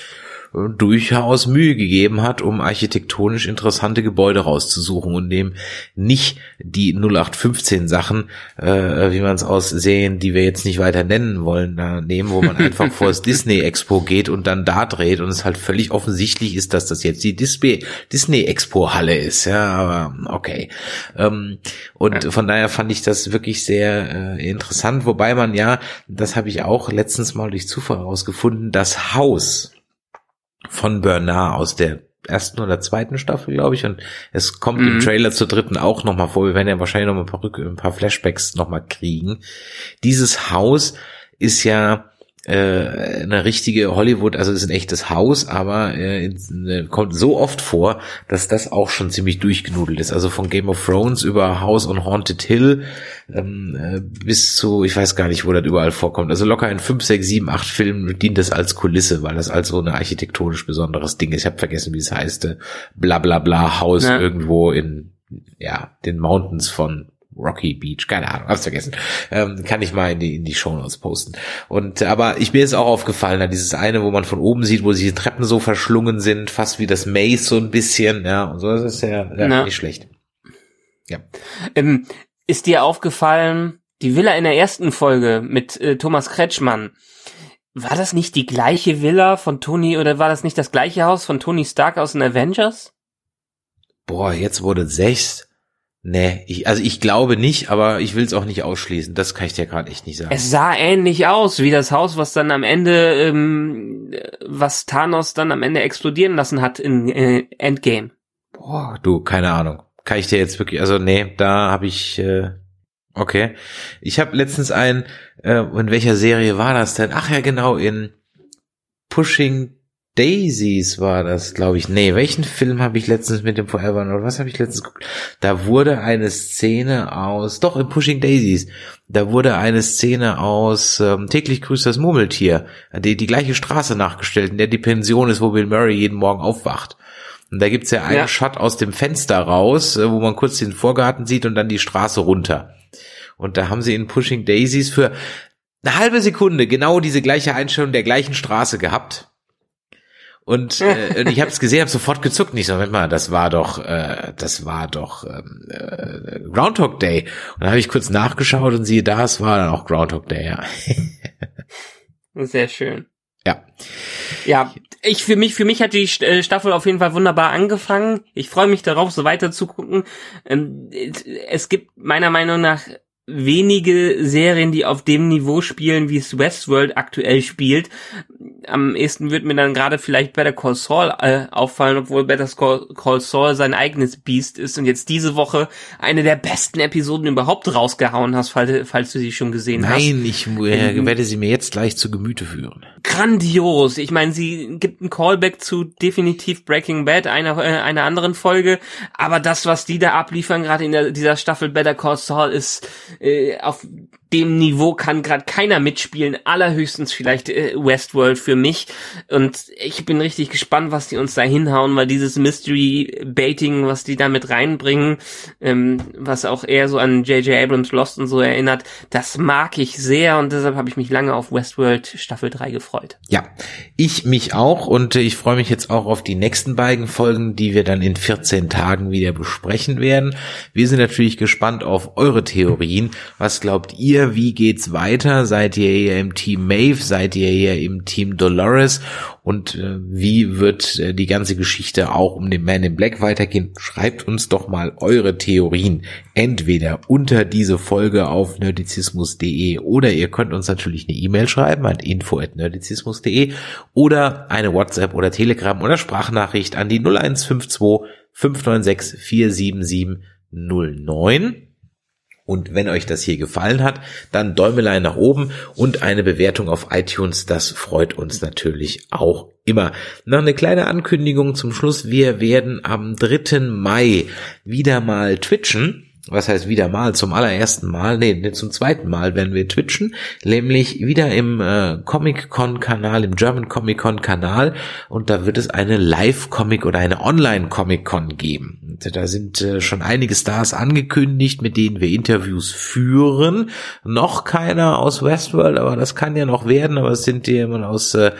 A: durchaus Mühe gegeben hat, um architektonisch interessante Gebäude rauszusuchen und dem nicht die 0815 Sachen, äh, wie man es aus Serien, die wir jetzt nicht weiter nennen wollen, da nehmen, wo man einfach vor das Disney Expo geht und dann da dreht und es halt völlig offensichtlich ist, dass das jetzt die Disney, Disney Expo Halle ist. Ja, aber okay. Ähm, und ja. von daher fand ich das wirklich sehr äh, interessant, wobei man ja, das habe ich auch letztens mal durch Zufall herausgefunden, das Haus von Bernard aus der ersten oder zweiten Staffel, glaube ich. Und es kommt mhm. im Trailer zur dritten auch nochmal vor. Wir werden ja wahrscheinlich noch ein paar, ein paar Flashbacks nochmal kriegen. Dieses Haus ist ja äh, eine richtige Hollywood, also ist ein echtes Haus, aber äh, äh, kommt so oft vor, dass das auch schon ziemlich durchgenudelt ist. Also von Game of Thrones über House on Haunted Hill ähm, äh, bis zu, ich weiß gar nicht, wo das überall vorkommt. Also locker in 5, 6, 7, 8 Filmen dient das als Kulisse, weil das als so ein architektonisch besonderes Ding ist. Ich habe vergessen, wie es heißt. Bla bla bla Haus ja. irgendwo in ja den Mountains von Rocky Beach, keine Ahnung, hab's vergessen. Ähm, kann ich mal in die, in die Show Notes posten. Und, aber ich mir ist auch aufgefallen, da dieses eine, wo man von oben sieht, wo sich die Treppen so verschlungen sind, fast wie das Maze so ein bisschen, ja, und so, das ist ja, ja nicht schlecht.
B: Ja. Ähm, ist dir aufgefallen, die Villa in der ersten Folge mit äh, Thomas Kretschmann, war das nicht die gleiche Villa von Tony oder war das nicht das gleiche Haus von Tony Stark aus den Avengers?
A: Boah, jetzt wurde sechs. Nee, ich, also ich glaube nicht, aber ich will es auch nicht ausschließen. Das kann ich dir gerade echt nicht sagen.
B: Es sah ähnlich aus wie das Haus, was dann am Ende, ähm, was Thanos dann am Ende explodieren lassen hat in äh, Endgame.
A: Boah, du, keine Ahnung. Kann ich dir jetzt wirklich, also nee, da habe ich, äh, okay. Ich habe letztens ein, äh, in welcher Serie war das denn? Ach ja, genau, in Pushing Daisies war das, glaube ich. Nee, welchen Film habe ich letztens mit dem Forever oder was habe ich letztens geguckt? Da wurde eine Szene aus, doch in Pushing Daisies, da wurde eine Szene aus ähm, täglich grüßt das Murmeltier, die die gleiche Straße nachgestellt, in der die Pension ist, wo Bill Murray jeden Morgen aufwacht. Und da gibt's ja einen ja. Shot aus dem Fenster raus, äh, wo man kurz den Vorgarten sieht und dann die Straße runter. Und da haben sie in Pushing Daisies für eine halbe Sekunde genau diese gleiche Einstellung der gleichen Straße gehabt. Und, äh, und ich habe es gesehen, habe sofort gezuckt. Nicht so, Moment mal, das war doch, äh, das war doch ähm, äh, Groundhog Day. Und dann habe ich kurz nachgeschaut und siehe da, es war dann auch Groundhog Day. Ja.
B: Sehr schön.
A: Ja.
B: Ja, ich für mich für mich hat die äh, Staffel auf jeden Fall wunderbar angefangen. Ich freue mich darauf, so weiter zu gucken. Ähm, es gibt meiner Meinung nach wenige Serien, die auf dem Niveau spielen, wie es Westworld aktuell spielt. Am ehesten wird mir dann gerade vielleicht Better Call Saul äh, auffallen, obwohl Better Call Saul sein eigenes Biest ist und jetzt diese Woche eine der besten Episoden überhaupt rausgehauen hast, falls, falls du sie schon gesehen
A: Nein,
B: hast.
A: Nein, ich äh, werde sie mir jetzt gleich zu Gemüte führen.
B: Grandios. Ich meine, sie gibt einen Callback zu definitiv Breaking Bad, einer, äh, einer anderen Folge, aber das, was die da abliefern, gerade in der, dieser Staffel Better Call Saul, ist äh, auf dem Niveau kann gerade keiner mitspielen, allerhöchstens vielleicht äh, Westworld für mich. Und ich bin richtig gespannt, was die uns da hinhauen, weil dieses Mystery-Baiting, was die da mit reinbringen, ähm, was auch eher so an J.J. Abrams Lost und so erinnert, das mag ich sehr und deshalb habe ich mich lange auf Westworld Staffel 3 gefreut.
A: Ja, ich mich auch und äh, ich freue mich jetzt auch auf die nächsten beiden Folgen, die wir dann in 14 Tagen wieder besprechen werden. Wir sind natürlich gespannt auf eure Theorien. Was glaubt ihr? Ihr? Wie geht's weiter? Seid ihr eher im Team Maeve? Seid ihr eher im Team Dolores? Und äh, wie wird äh, die ganze Geschichte auch um den Man in Black weitergehen? Schreibt uns doch mal eure Theorien entweder unter diese Folge auf nerdizismus.de oder ihr könnt uns natürlich eine E-Mail schreiben an info@nerdizismus.de oder eine WhatsApp oder Telegram oder Sprachnachricht an die 0152 596 477 09. Und wenn euch das hier gefallen hat, dann Däumelein nach oben und eine Bewertung auf iTunes. Das freut uns natürlich auch immer. Noch eine kleine Ankündigung zum Schluss. Wir werden am 3. Mai wieder mal twitchen was heißt wieder mal, zum allerersten Mal, nee, zum zweiten Mal werden wir twitchen, nämlich wieder im äh, Comic-Con-Kanal, im German Comic-Con-Kanal und da wird es eine Live-Comic oder eine Online-Comic-Con geben. Und da sind äh, schon einige Stars angekündigt, mit denen wir Interviews führen. Noch keiner aus Westworld, aber das kann ja noch werden, aber es sind jemand aus äh,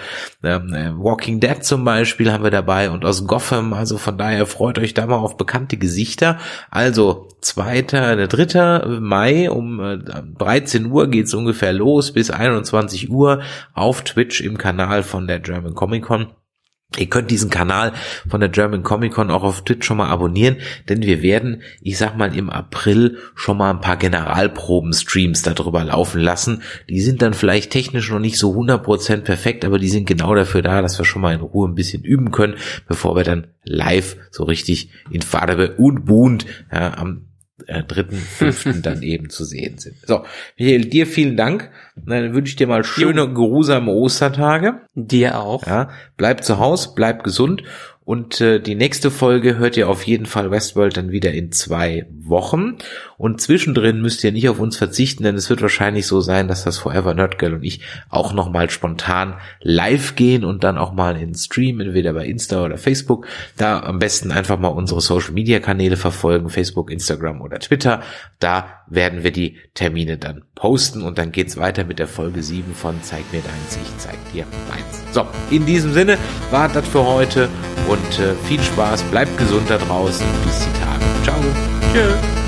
A: ähm, äh, Walking Dead zum Beispiel haben wir dabei und aus Gotham, also von daher freut euch da mal auf bekannte Gesichter. Also zwei zweiter, der dritte Mai um 13 äh, Uhr geht's ungefähr los bis 21 Uhr auf Twitch im Kanal von der German Comic Con. Ihr könnt diesen Kanal von der German Comic Con auch auf Twitch schon mal abonnieren, denn wir werden, ich sag mal, im April schon mal ein paar Generalproben-Streams darüber laufen lassen. Die sind dann vielleicht technisch noch nicht so 100% perfekt, aber die sind genau dafür da, dass wir schon mal in Ruhe ein bisschen üben können, bevor wir dann live so richtig in Farbe und bunt ja, am äh, dritten, fünften dann eben zu sehen sind. So, Michael, dir vielen Dank. Dann wünsche ich dir mal schöne, geruhsame Ostertage.
B: Dir auch.
A: Ja, bleib zu Hause, bleib gesund und äh, die nächste Folge hört ihr auf jeden Fall Westworld dann wieder in zwei Wochen. Und zwischendrin müsst ihr nicht auf uns verzichten, denn es wird wahrscheinlich so sein, dass das Forever Nerd Girl und ich auch nochmal spontan live gehen und dann auch mal in Stream, entweder bei Insta oder Facebook. Da am besten einfach mal unsere Social Media Kanäle verfolgen, Facebook, Instagram oder Twitter. Da werden wir die Termine dann posten und dann geht's weiter mit der Folge 7 von Zeig mir deins, ich zeig dir meins. So, in diesem Sinne war das für heute und äh, viel Spaß, bleibt gesund da draußen, bis die Tage. Ciao. Tschüss.